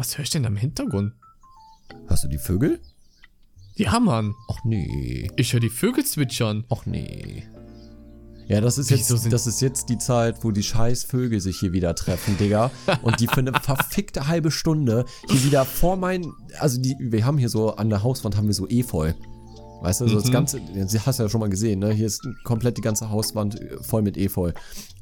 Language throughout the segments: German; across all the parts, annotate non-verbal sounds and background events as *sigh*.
Was höre ich denn da im Hintergrund? Hast du die Vögel? Ja, Mann. Ach nee. Ich höre die Vögel zwitschern. Ach nee. Ja, das ist, Wieso jetzt, das ist jetzt die Zeit, wo die scheiß Vögel sich hier wieder treffen, Digga. Und die für eine *laughs* verfickte halbe Stunde hier wieder vor mein, also die, wir haben hier so an der Hauswand haben wir so Efeu. Weißt du, so das Mhm. ganze, das hast du ja schon mal gesehen, ne? Hier ist komplett die ganze Hauswand äh, voll mit Efeu.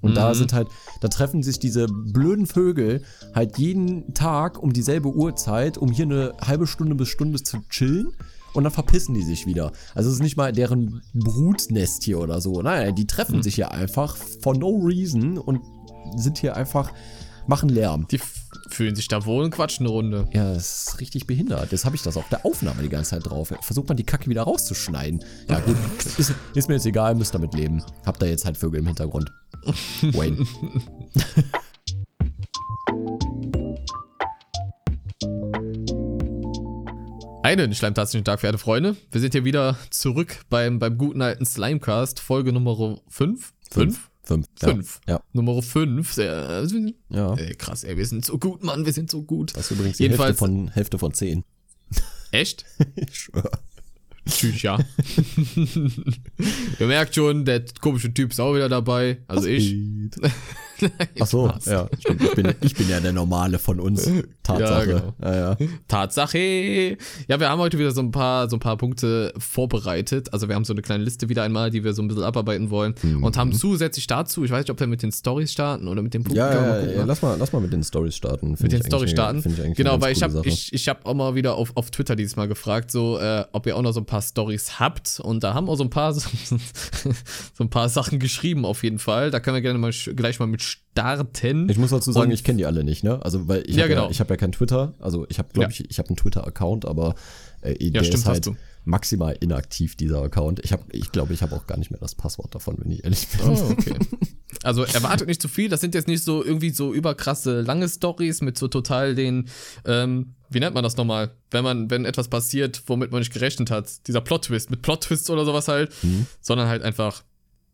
Und Mhm. da sind halt, da treffen sich diese blöden Vögel halt jeden Tag um dieselbe Uhrzeit, um hier eine halbe Stunde bis Stunde zu chillen. Und dann verpissen die sich wieder. Also es ist nicht mal deren Brutnest hier oder so. Nein, die treffen Mhm. sich hier einfach for no reason und sind hier einfach, machen Lärm. Die fühlen sich da wohl und quatschen eine Runde. Ja, das ist richtig behindert. Jetzt habe ich das auf der Aufnahme die ganze Zeit drauf. Versucht man die Kacke wieder rauszuschneiden. Ja gut, ist, ist mir jetzt egal, müsst damit leben. Habt da jetzt halt Vögel im Hintergrund. Wayne. *laughs* Einen schleimtastischen Tag, verehrte Freunde. Wir sind hier wieder zurück beim, beim guten alten Slimecast, Folge Nummer 5. Fünf. Fünf. Fünf. Ja. Nummer 5. Sehr, Ja. ey, krass, ey, wir sind so gut, Mann, wir sind so gut. Das ist übrigens die Jedenfalls- Hälfte von, Hälfte von zehn. Echt? *laughs* Ich schwör. Tschüss, ja. *laughs* Ihr merkt schon, der komische Typ ist auch wieder dabei. Also ich. *laughs* *laughs* Ach so, ja, stimmt. Ich bin, ich bin ja der Normale von uns. *laughs* Tatsache. genau. Ja, ja. Tatsache. Ja, wir haben heute wieder so ein paar, so ein paar Punkte vorbereitet. Also wir haben so eine kleine Liste wieder einmal, die wir so ein bisschen abarbeiten wollen. Und haben zusätzlich dazu, ich weiß nicht, ob wir mit den Stories starten oder mit den Punkten. Ja, ja, ja, ne? lass mal, lass mal mit den Stories starten. mit den Stories starten. Genau, eine weil ich habe ich, ich hab auch mal wieder auf, auf Twitter dieses Mal gefragt, so, äh, ob ihr auch noch so ein paar Stories habt. Und da haben auch so ein paar so, *laughs* so ein paar Sachen geschrieben auf jeden Fall. Da können wir gerne mal gleich mal mit starten. Ich muss dazu sagen, Und- ich kenne die alle nicht, ne? Also, weil ich Ja, habe genau. ja, ich hab ja kein Twitter. Also, ich habe, glaube Ja. ich, ich habe einen Twitter-Account, aber äh, der stimmt, ist halt maximal inaktiv, dieser Account. Ich habe, ich glaube, ich habe auch gar nicht mehr das Passwort davon, wenn ich ehrlich bin. Oh, okay. *laughs* Also erwartet nicht zu viel. Das sind jetzt nicht so irgendwie so überkrasse lange Stories mit so total den, ähm, wie nennt man das nochmal? Wenn man, wenn etwas passiert, womit man nicht gerechnet hat. Dieser Plot-Twist, mit Plot-Twists oder sowas halt. Sondern halt einfach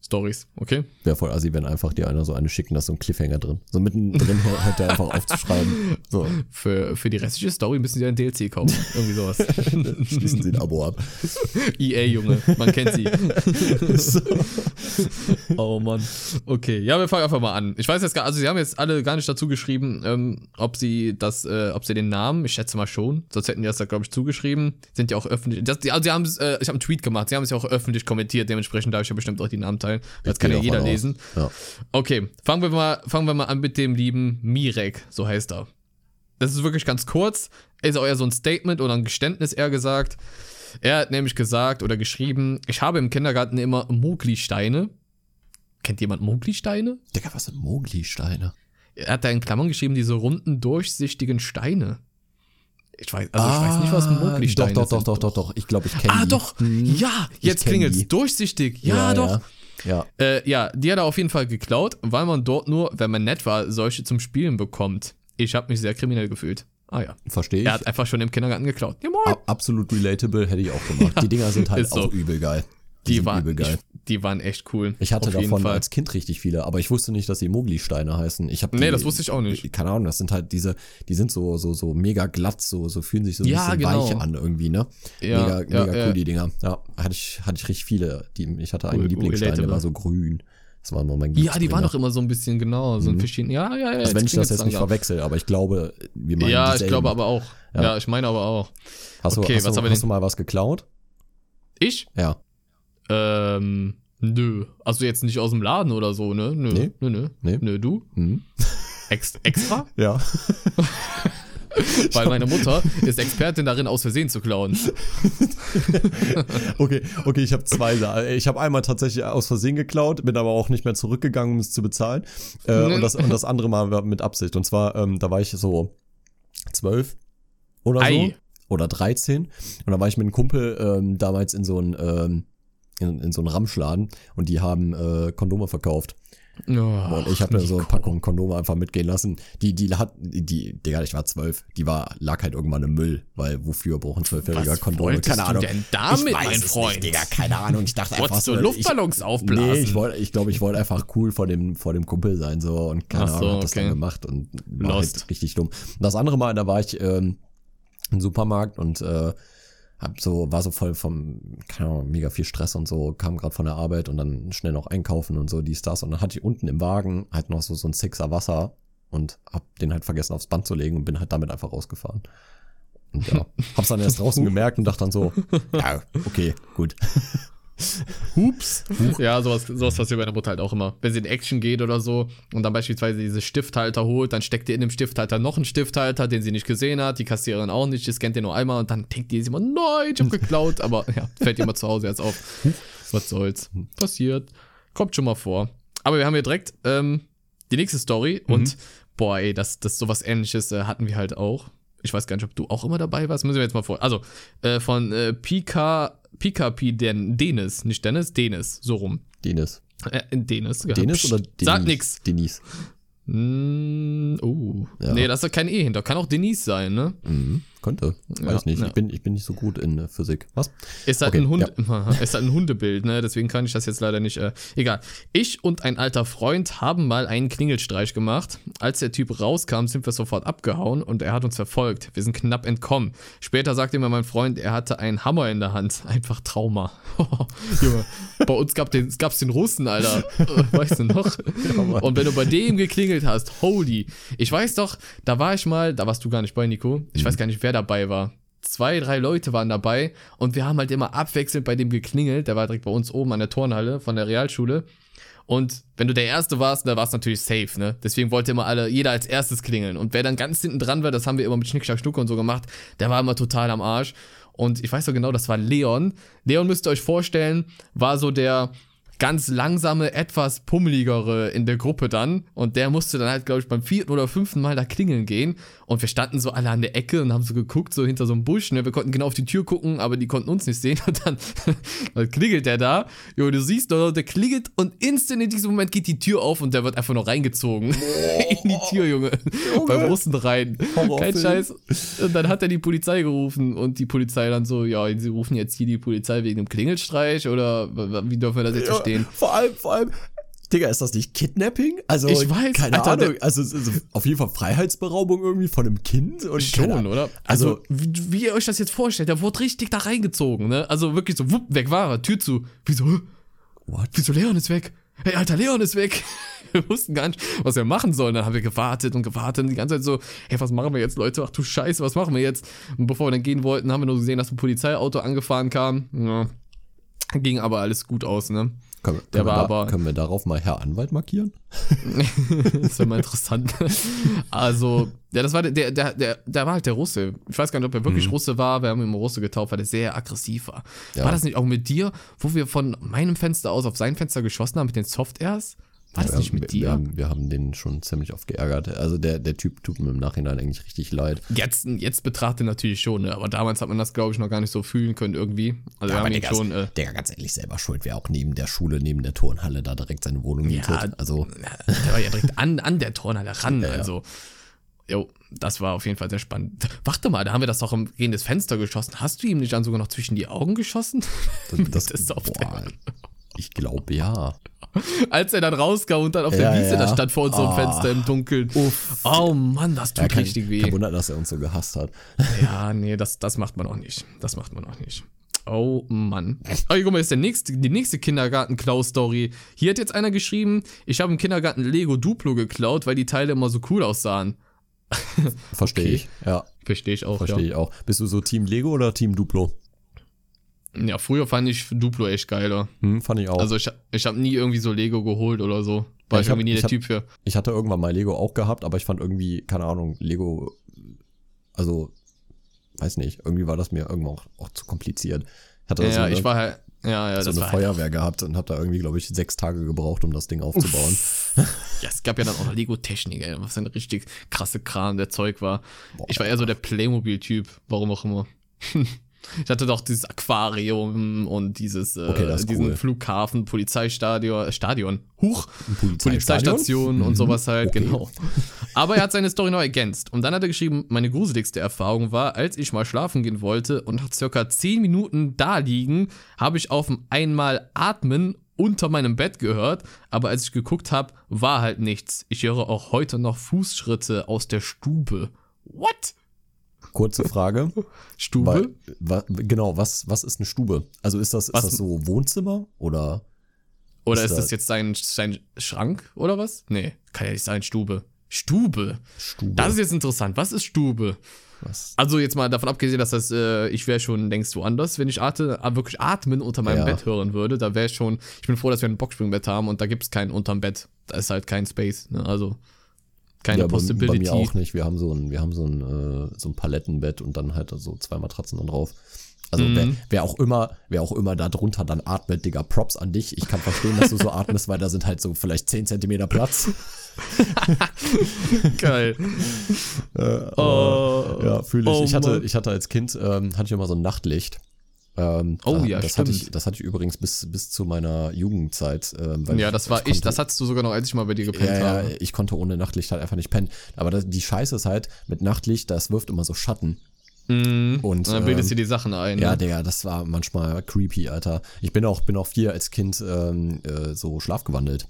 Stories, okay? Wäre voll assi, wenn einfach dir einer so eine schicken, da ist so ein Cliffhanger drin. So mittendrin *laughs* hört der einfach aufzuschreiben. So, Für, für die restliche Story müssen sie ein DLC kaufen. Irgendwie sowas. *laughs* schließen sie ein Abo ab. *laughs* EA, Junge, man kennt sie. oh Mann. Okay, ja, wir fangen einfach mal an. Ich weiß jetzt gar, also sie haben jetzt alle gar nicht dazu geschrieben, ähm, ob sie das, äh, ob sie den Namen, ich schätze mal schon, sonst hätten die das da, glaube ich, zugeschrieben. Sind ja auch öffentlich. Das, die, also sie haben es, äh, ich habe einen Tweet gemacht, sie haben es ja auch öffentlich kommentiert, dementsprechend darf ich ja bestimmt auch die Namen teilen. Das kann ja jeder aus. lesen. Ja. Okay, fangen wir mal, fangen wir mal an mit dem lieben Mirek, so heißt er. Das ist wirklich ganz kurz. Ist auch eher so ein Statement oder ein Geständnis eher gesagt. Er hat nämlich gesagt oder geschrieben, ich habe im Kindergarten immer Mogli-Steine. Kennt jemand Mogli-Steine? Digga, was sind Mogli-Steine? Er hat da in Klammern geschrieben, diese runden, durchsichtigen Steine. Ich weiß, also ich weiß nicht, was Mogli-Steine Ah, Doch, doch, sind. doch, doch, doch, doch. Ich glaube, ich kenne Ah, die. doch. Hm. Ja, jetzt kenn klingelt's. die. Durchsichtig. Ja, doch. Ja. Äh, ja, die hat er auf jeden Fall geklaut, weil man dort nur, wenn man nett war, solche zum Spielen bekommt. Ich habe mich sehr kriminell gefühlt. Ah ja. Verstehe ich. Er hat einfach schon im Kindergarten geklaut. Ja, moin. Absolut relatable, hätte ich auch gemacht. die Dinger sind halt so. auch übel geil. die, sind waren, übel geil. Die waren echt cool. Ich hatte davon als Kind richtig viele, aber ich wusste nicht, dass die Mogli-Steine heißen. Ich hab Nee, das wusste ich auch nicht. Keine Ahnung, das sind halt diese, die sind so, so, so mega glatt, so, so fühlen sich so ein Ja, bisschen genau. weich an irgendwie, ne? Ja, mega, ja, mega ja. cool, die Dinger. Ja, hatte ich, hatte ich richtig viele. Die, ich hatte einen Cool, Lieblingsstein, der war so grün. Das war immer mein Ja, die waren doch immer so ein bisschen genau, so ein Fischchen. Ja, ja, ja. Mhm. Also wenn ich das jetzt nicht verwechsel, aber ich glaube, wir meinen Ja, ich glaube aber auch. Ja. Ja. ich meine aber auch. Hast du, Okay, hast, was du, hast du mal was geklaut? Ich? Ja. Ähm, nö. Also jetzt nicht aus dem Laden oder so, ne? Nö, Nee. nö, nö. Nee. Nö, du? Hm? Ex extra? *laughs* Ja. Weil meine Mutter ist Expertin darin, aus Versehen zu klauen. *laughs* Okay, okay, ich habe zwei. Sa- Ich habe einmal tatsächlich aus Versehen geklaut, bin aber auch nicht mehr zurückgegangen, um es zu bezahlen. Äh, und, das, und das andere Mal mit Absicht. Und zwar, ähm, da war ich so zwölf oder so. Ei. Oder 13. Und da war ich mit einem Kumpel ähm, damals in so einem ähm, in, in so einem Ramschladen und die haben äh, Kondome verkauft. Oh, Und ich habe mir so eine Packung Kondome einfach mitgehen lassen. Die, die hat, die, Digga, ich war zwölf. Die war, lag halt irgendwann im Müll, weil wofür brauchen zwölfjähriger Kondome? wolltest du denn damit, ich weiß mein Freund? Nicht, Digga, keine Ahnung. Ich dachte *laughs* einfach Wolltest so. du Luftballons ich, aufblasen? Nee, ich wollte, ich glaube, ich wollte einfach cool vor dem, vor dem Kumpel sein, so. Und keine so, Ahnung, hab das okay. dann gemacht und war Lost. halt richtig dumm. Und das andere Mal, da war ich, ähm, im Supermarkt und, äh, hab so, war so voll vom, keine Ahnung, mega viel Stress und so, kam gerade von der Arbeit und dann schnell noch einkaufen und so, dies, das. Und dann hatte ich unten im Wagen halt noch so, so ein Sixer Wasser und hab den halt vergessen aufs Band zu legen und bin halt damit einfach rausgefahren. Und ja, hab's dann erst draußen *laughs* gemerkt und dachte dann so, ja, okay, gut. Hups. *laughs* Ja, sowas, sowas passiert bei der Mutter halt auch immer. Wenn sie in Action geht oder so und dann beispielsweise diese Stifthalter holt, dann steckt ihr in dem Stifthalter noch einen Stifthalter, den sie nicht gesehen hat, die Kassiererin auch nicht, die scannt den nur einmal und dann denkt die immer, nein, ich hab geklaut. Aber ja, fällt ihr immer zu Hause jetzt auf. Was soll's. Passiert. Kommt schon mal vor. Aber wir haben hier direkt ähm, die nächste Story und boah, ey, das, das sowas ähnliches äh, hatten wir halt auch. Ich weiß gar nicht, ob du auch immer dabei warst. Müssen wir jetzt mal vor. Also, äh, von äh, Pika, Pika P. Den, Denis, nicht Dennis, Denis, so rum. Denis. Äh, Denis. ja. Denis Psst, oder Denis? Sag nix. Denis. Mm, oh. Ja. Nee, da ist kein E hinter. Kann auch Denise sein, ne? Mhm, könnte. Ja, Weiß nicht. ja. Ich, bin, ich bin nicht so gut in äh, Physik. Was? Ist halt Okay, ein Hund, ist *laughs* halt ein Hundebild, ne? Deswegen kann ich das jetzt leider nicht. Äh, egal. Ich und ein alter Freund haben mal einen Klingelstreich gemacht. Als der Typ rauskam, sind wir sofort abgehauen und er hat uns verfolgt. Wir sind knapp entkommen. Später sagte mir mein Freund, er hatte einen Hammer in der Hand. *laughs* Einfach Trauma. *laughs* Junge, bei uns gab den, gab's den Russen, Alter. Äh, Weißt du noch? und wenn du bei dem geklingelt hast, holy. Ich weiß doch, da war ich mal, da warst du gar nicht bei, Nico. Ich weiß gar nicht, wer dabei war zwei, drei Leute waren dabei und wir haben halt immer abwechselnd bei dem geklingelt. Der war direkt bei uns oben an der Turnhalle von der Realschule. Und wenn du der Erste warst, da war es natürlich safe, ne? Deswegen wollte immer alle, jeder als erstes klingeln. Und wer dann ganz hinten dran war, das haben wir immer mit Schnick, Schnack, Schnuck und so gemacht, der war immer total am Arsch. Und ich weiß so genau, das war Leon. Leon müsst ihr euch vorstellen, war so der ganz langsame, etwas pummeligere in der Gruppe dann. Und der musste dann halt, glaube ich, beim vierten oder fünften Mal da klingeln gehen. Und wir standen so alle an der Ecke und haben so geguckt, so hinter so einem Busch. Ne? Wir konnten genau auf die Tür gucken, aber die konnten uns nicht sehen. *laughs* Und dann, dann klingelt der da. Jo, du siehst doch, der klingelt und instant in diesem Moment geht die Tür auf und der wird einfach noch reingezogen. *laughs* in die Tür, Junge. Beim Russen rein. Kein Horrorfilm. Scheiß. Und dann hat er die Polizei gerufen und die Polizei dann so, ja, sie rufen jetzt hier die Polizei wegen dem Klingelstreich oder wie dürfen wir das jetzt verstehen? Vor allem, vor allem, Digga, ist das nicht Kidnapping? Also, Ich weiß, keine Alter, Ahnung. Also, ist auf jeden Fall Freiheitsberaubung irgendwie von einem Kind. Und Schon, oder? Also, Also, wie, wie ihr euch das jetzt vorstellt, der wurde richtig da reingezogen, ne? Also wirklich so, wupp, weg war er, Tür zu. Wieso? what? Wieso Leon ist weg? Hey, Alter, Leon ist weg. *laughs* Wir wussten gar nicht, was wir machen sollen. Dann haben wir gewartet und gewartet und die ganze Zeit so, hey, was machen wir jetzt, Leute? Ach du Scheiße, was machen wir jetzt? Und bevor wir dann gehen wollten, haben wir nur gesehen, dass ein Polizeiauto angefahren kam. Ja. Ging aber alles gut aus, ne? Können, Der können, wir war da, aber- können wir darauf mal Herr Anwalt markieren? *laughs* Das wäre mal interessant. Also, ja, das war der, der, der, der, der war halt der Russe. Ich weiß gar nicht, ob er wirklich Russe war. Wir haben ihn Russe getauft, weil der sehr aggressiv war. Ja. War das nicht auch mit dir, wo wir von meinem Fenster aus auf sein Fenster geschossen haben mit den Soft-Airs? War das wir, nicht mit wir, dir? Wir haben, wir haben den schon ziemlich oft geärgert. Also, der, der Typ tut mir im Nachhinein eigentlich richtig leid. Jetzt, jetzt betrachtet natürlich schon, ne? aber damals hat man das, glaube ich, noch gar nicht so fühlen können irgendwie. Also wir haben ihn Digga, schon, äh, Digga, ganz ehrlich, selber schuld. Wer auch neben der Schule, neben der Turnhalle da direkt seine Wohnung Ja, mietet. Also, *laughs* der war ja direkt an, an der Turnhalle ran, ja. also. Jo, das war auf jeden Fall sehr spannend. *laughs* Warte mal, da haben wir das doch im gegen das Fenster geschossen. Hast du ihm nicht dann sogar noch zwischen die Augen geschossen? das, Das *laughs* ist auf boah, ich glaube ja. Als er dann rauskam und dann auf Ja, der Wiese ja. da stand vor unserem Ah. Fenster im Dunkeln. Oh Mann, das tut Ja, kein, richtig weh. kein Wunder, dass er uns so gehasst hat. *laughs* Ja, nee, das, das macht man auch nicht. Das macht man auch nicht. Oh Mann. Oh, guck mal, ist der nächste, die nächste Kindergarten-Klau-Story. Hier hat jetzt einer geschrieben, ich habe im Kindergarten Lego Duplo geklaut, weil die Teile immer so cool aussahen. *laughs* Verstehe Okay. ich. Ja, Verstehe ich auch, verstehe ja. ich auch. Bist du so Team Lego oder Team Duplo? Ja, früher fand ich Duplo echt geiler. Hm, fand ich auch. Also ich, ich habe nie irgendwie so Lego geholt oder so. War Ja, ich, ich hab- irgendwie nie der hab- Typ für. Ich hatte irgendwann mal Lego auch gehabt, aber ich fand irgendwie, keine Ahnung, Lego, also, weiß nicht, irgendwie war das mir irgendwann auch, auch zu kompliziert. Ich hatte Ja, so eine, ich war halt. Ja, ja, so das eine war halt Feuerwehr gehabt und habe da irgendwie, glaube ich, sechs Tage gebraucht, um das Ding aufzubauen. Ja, es gab ja dann auch noch Lego-Technik, ey, was ein richtig krasse Kram der Zeug war. Ich war eher so der Playmobil-Typ, warum auch immer. *laughs* Ich hatte doch dieses Aquarium und dieses äh, Okay, diesen cool. Flughafen, Polizeistadion, Stadion, Huch? Polizeistation und sowas halt, okay. genau. Aber er hat seine Story noch ergänzt. Und dann hat er geschrieben, meine gruseligste Erfahrung war, als ich mal schlafen gehen wollte und nach circa 10 Minuten da liegen, habe ich auf einmal Atmen unter meinem Bett gehört, aber als ich geguckt habe, war halt nichts. Ich höre auch heute noch Fußschritte aus der Stube. What? Kurze Frage. *laughs* Stube? Weil, genau, was, was ist eine Stube? Also ist das, ist Was- das so Wohnzimmer oder? Oder ist ist das das- jetzt sein, sein Schrank oder was? Nee, kann ja nicht sein, Stube. Stube. Stube. Das ist jetzt interessant. Was ist Stube? was? Also jetzt mal davon abgesehen, dass das, äh, ich wäre schon längst woanders, wenn ich ate, äh, wirklich atmen unter meinem Ja. Bett hören würde. Da wäre ich schon, ich bin froh, dass wir ein Boxspringbett haben und da gibt es keinen unterm Bett. Da ist halt kein Space. Ne? Also keine ja, bei, bei Possibility. mir auch nicht. Wir haben so ein, wir haben so ein, äh, so ein Palettenbett und dann halt so zwei Matratzen dann drauf. Also wer, Mhm. wer auch immer, wer auch immer da drunter dann atmet, Digga, Props an dich. Ich kann verstehen, dass du so atmest, weil da sind halt so vielleicht 10 Zentimeter Platz. *laughs* Geil. oh, ja, fühle ich. oh ich, hatte, ich hatte als Kind, ähm, hatte ich immer so ein Nachtlicht. Ähm, Oh da- ja, das hatte ich, stimmt. das hatte ich übrigens bis, bis zu meiner Jugendzeit. Ähm, Ja, das war ich. konnte- Das hattest du sogar noch, als ich mal bei dir gepennt ja, ja, habe. ich konnte ohne Nachtlicht halt einfach nicht pennen. Aber das, die Scheiße ist halt, mit Nachtlicht, das wirft immer so Schatten. Mhm. Und, Und dann bildest ähm, du die Sachen ein. Ja, ne? Digga, das war manchmal creepy, Alter. Ich bin auch, bin auch viel als Kind ähm, äh, so schlafgewandelt.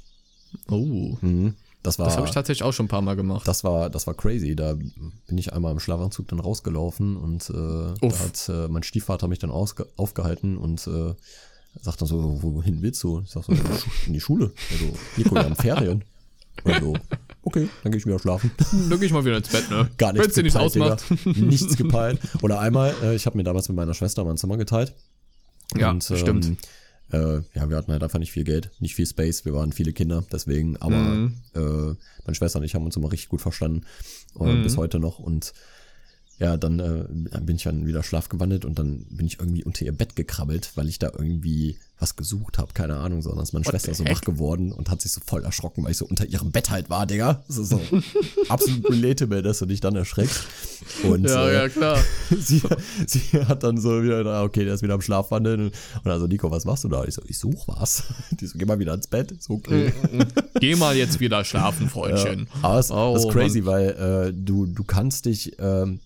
Oh. Mhm. Das war, Das habe ich tatsächlich auch schon ein paar Mal gemacht. das war, das war crazy. Da bin ich einmal im Schlafanzug dann rausgelaufen und äh, hat äh, mein Stiefvater mich dann aufgehalten und äh, sagt dann so, wohin willst du? Ich sag so, in die, Schule. Also, Nico, wir haben Ferien. *laughs* Also, okay, dann gehe ich wieder schlafen. Dann geh ich mal wieder ins Bett, ne? Gar nichts Wenn's dir nichts gepeilt, ausmacht. Digga. Nichts gepeilt. Oder einmal, äh, ich habe mir damals mit meiner Schwester mein Zimmer geteilt. Ja, ähm, stimmt. Äh, ja, wir hatten halt einfach nicht viel Geld, nicht viel Space, wir waren viele Kinder, deswegen, aber Mhm. äh, meine Schwester und ich haben uns immer richtig gut verstanden. Äh, Mhm. Bis heute noch. Und ja, dann äh, bin ich dann wieder schlafgewandelt und dann bin ich irgendwie unter ihr Bett gekrabbelt, weil ich da irgendwie was gesucht habe, keine Ahnung, sondern ist meine What Schwester so wach geworden und hat sich so voll erschrocken, weil ich so unter ihrem Bett halt war, Digga. Das ist so *laughs* absolut relatable, dass du dich dann erschreckst. Und Ja, äh, ja, klar. *laughs* sie, sie hat dann so wieder, da, okay, der ist wieder am Schlafwandeln. Und also, Nico, was machst du da? Ich so, ich such was. *laughs* Die so, geh mal wieder ins Bett. Ist okay. Geh mal jetzt wieder schlafen, Freundchen. Aber es Oh, das ist crazy, weil äh, du, du kannst dich ähm,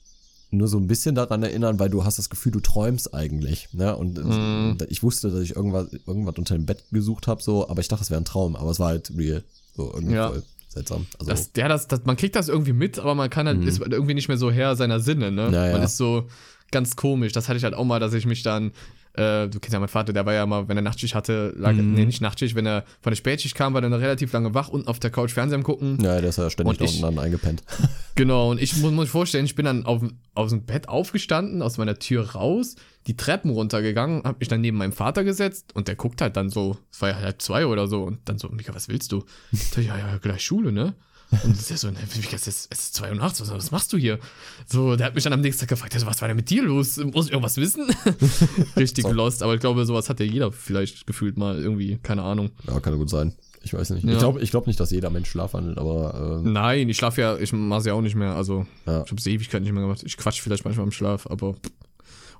nur so ein bisschen daran erinnern, weil du hast das Gefühl, du träumst eigentlich. Ne? Und Mhm. ich wusste, dass ich irgendwas, irgendwas unter dem Bett gesucht habe, so, aber ich dachte, es wäre ein Traum, aber es war halt real. So irgendwie Ja. voll seltsam. Also, Das, ja, das, das, man kriegt das irgendwie mit, aber man kann halt, ist irgendwie nicht mehr so Herr seiner Sinne, ne? Ja, ja. Man ist so ganz komisch. Das hatte ich halt auch mal, dass ich mich dann, äh, du kennst ja meinen Vater, der war ja mal, wenn er Nachtschicht hatte, lag, Mhm. nee, nicht Nachtschicht, wenn er von der Spätschicht kam, war er dann relativ lange wach, unten auf der Couch Fernseher am gucken. ja, der ist ja ständig Und da ich- unten dann eingepennt. *laughs* Genau, und ich muss mir vorstellen, ich bin dann auf, aus dem Bett aufgestanden, aus meiner Tür raus, die Treppen runtergegangen, hab mich dann neben meinem Vater gesetzt und der guckt halt dann so, es war ja halb zwei oder so, und dann so, Mika, was willst du? *laughs* Ich so, ja, ja, gleich Schule, ne? Und der so, ne, Mika, es ist, es ist zwei Uhr nachts, was, was machst du hier? So, der hat mich dann am nächsten Tag gefragt, ja, so, was war denn mit dir los? Muss ich irgendwas wissen? *laughs* Richtig So. lost, aber ich glaube, sowas hat ja jeder vielleicht gefühlt mal irgendwie, keine Ahnung. Ja, kann ja gut sein. Ich weiß nicht. Ja. Ich glaube ich glaub nicht, dass jeder Mensch schlafwandelt, aber ähm, Nein, ich schlafe ja, ich mach's ja auch nicht mehr. Also, Ja. ich hab's Ewigkeit nicht mehr gemacht. Ich quatsch vielleicht manchmal im Schlaf, aber.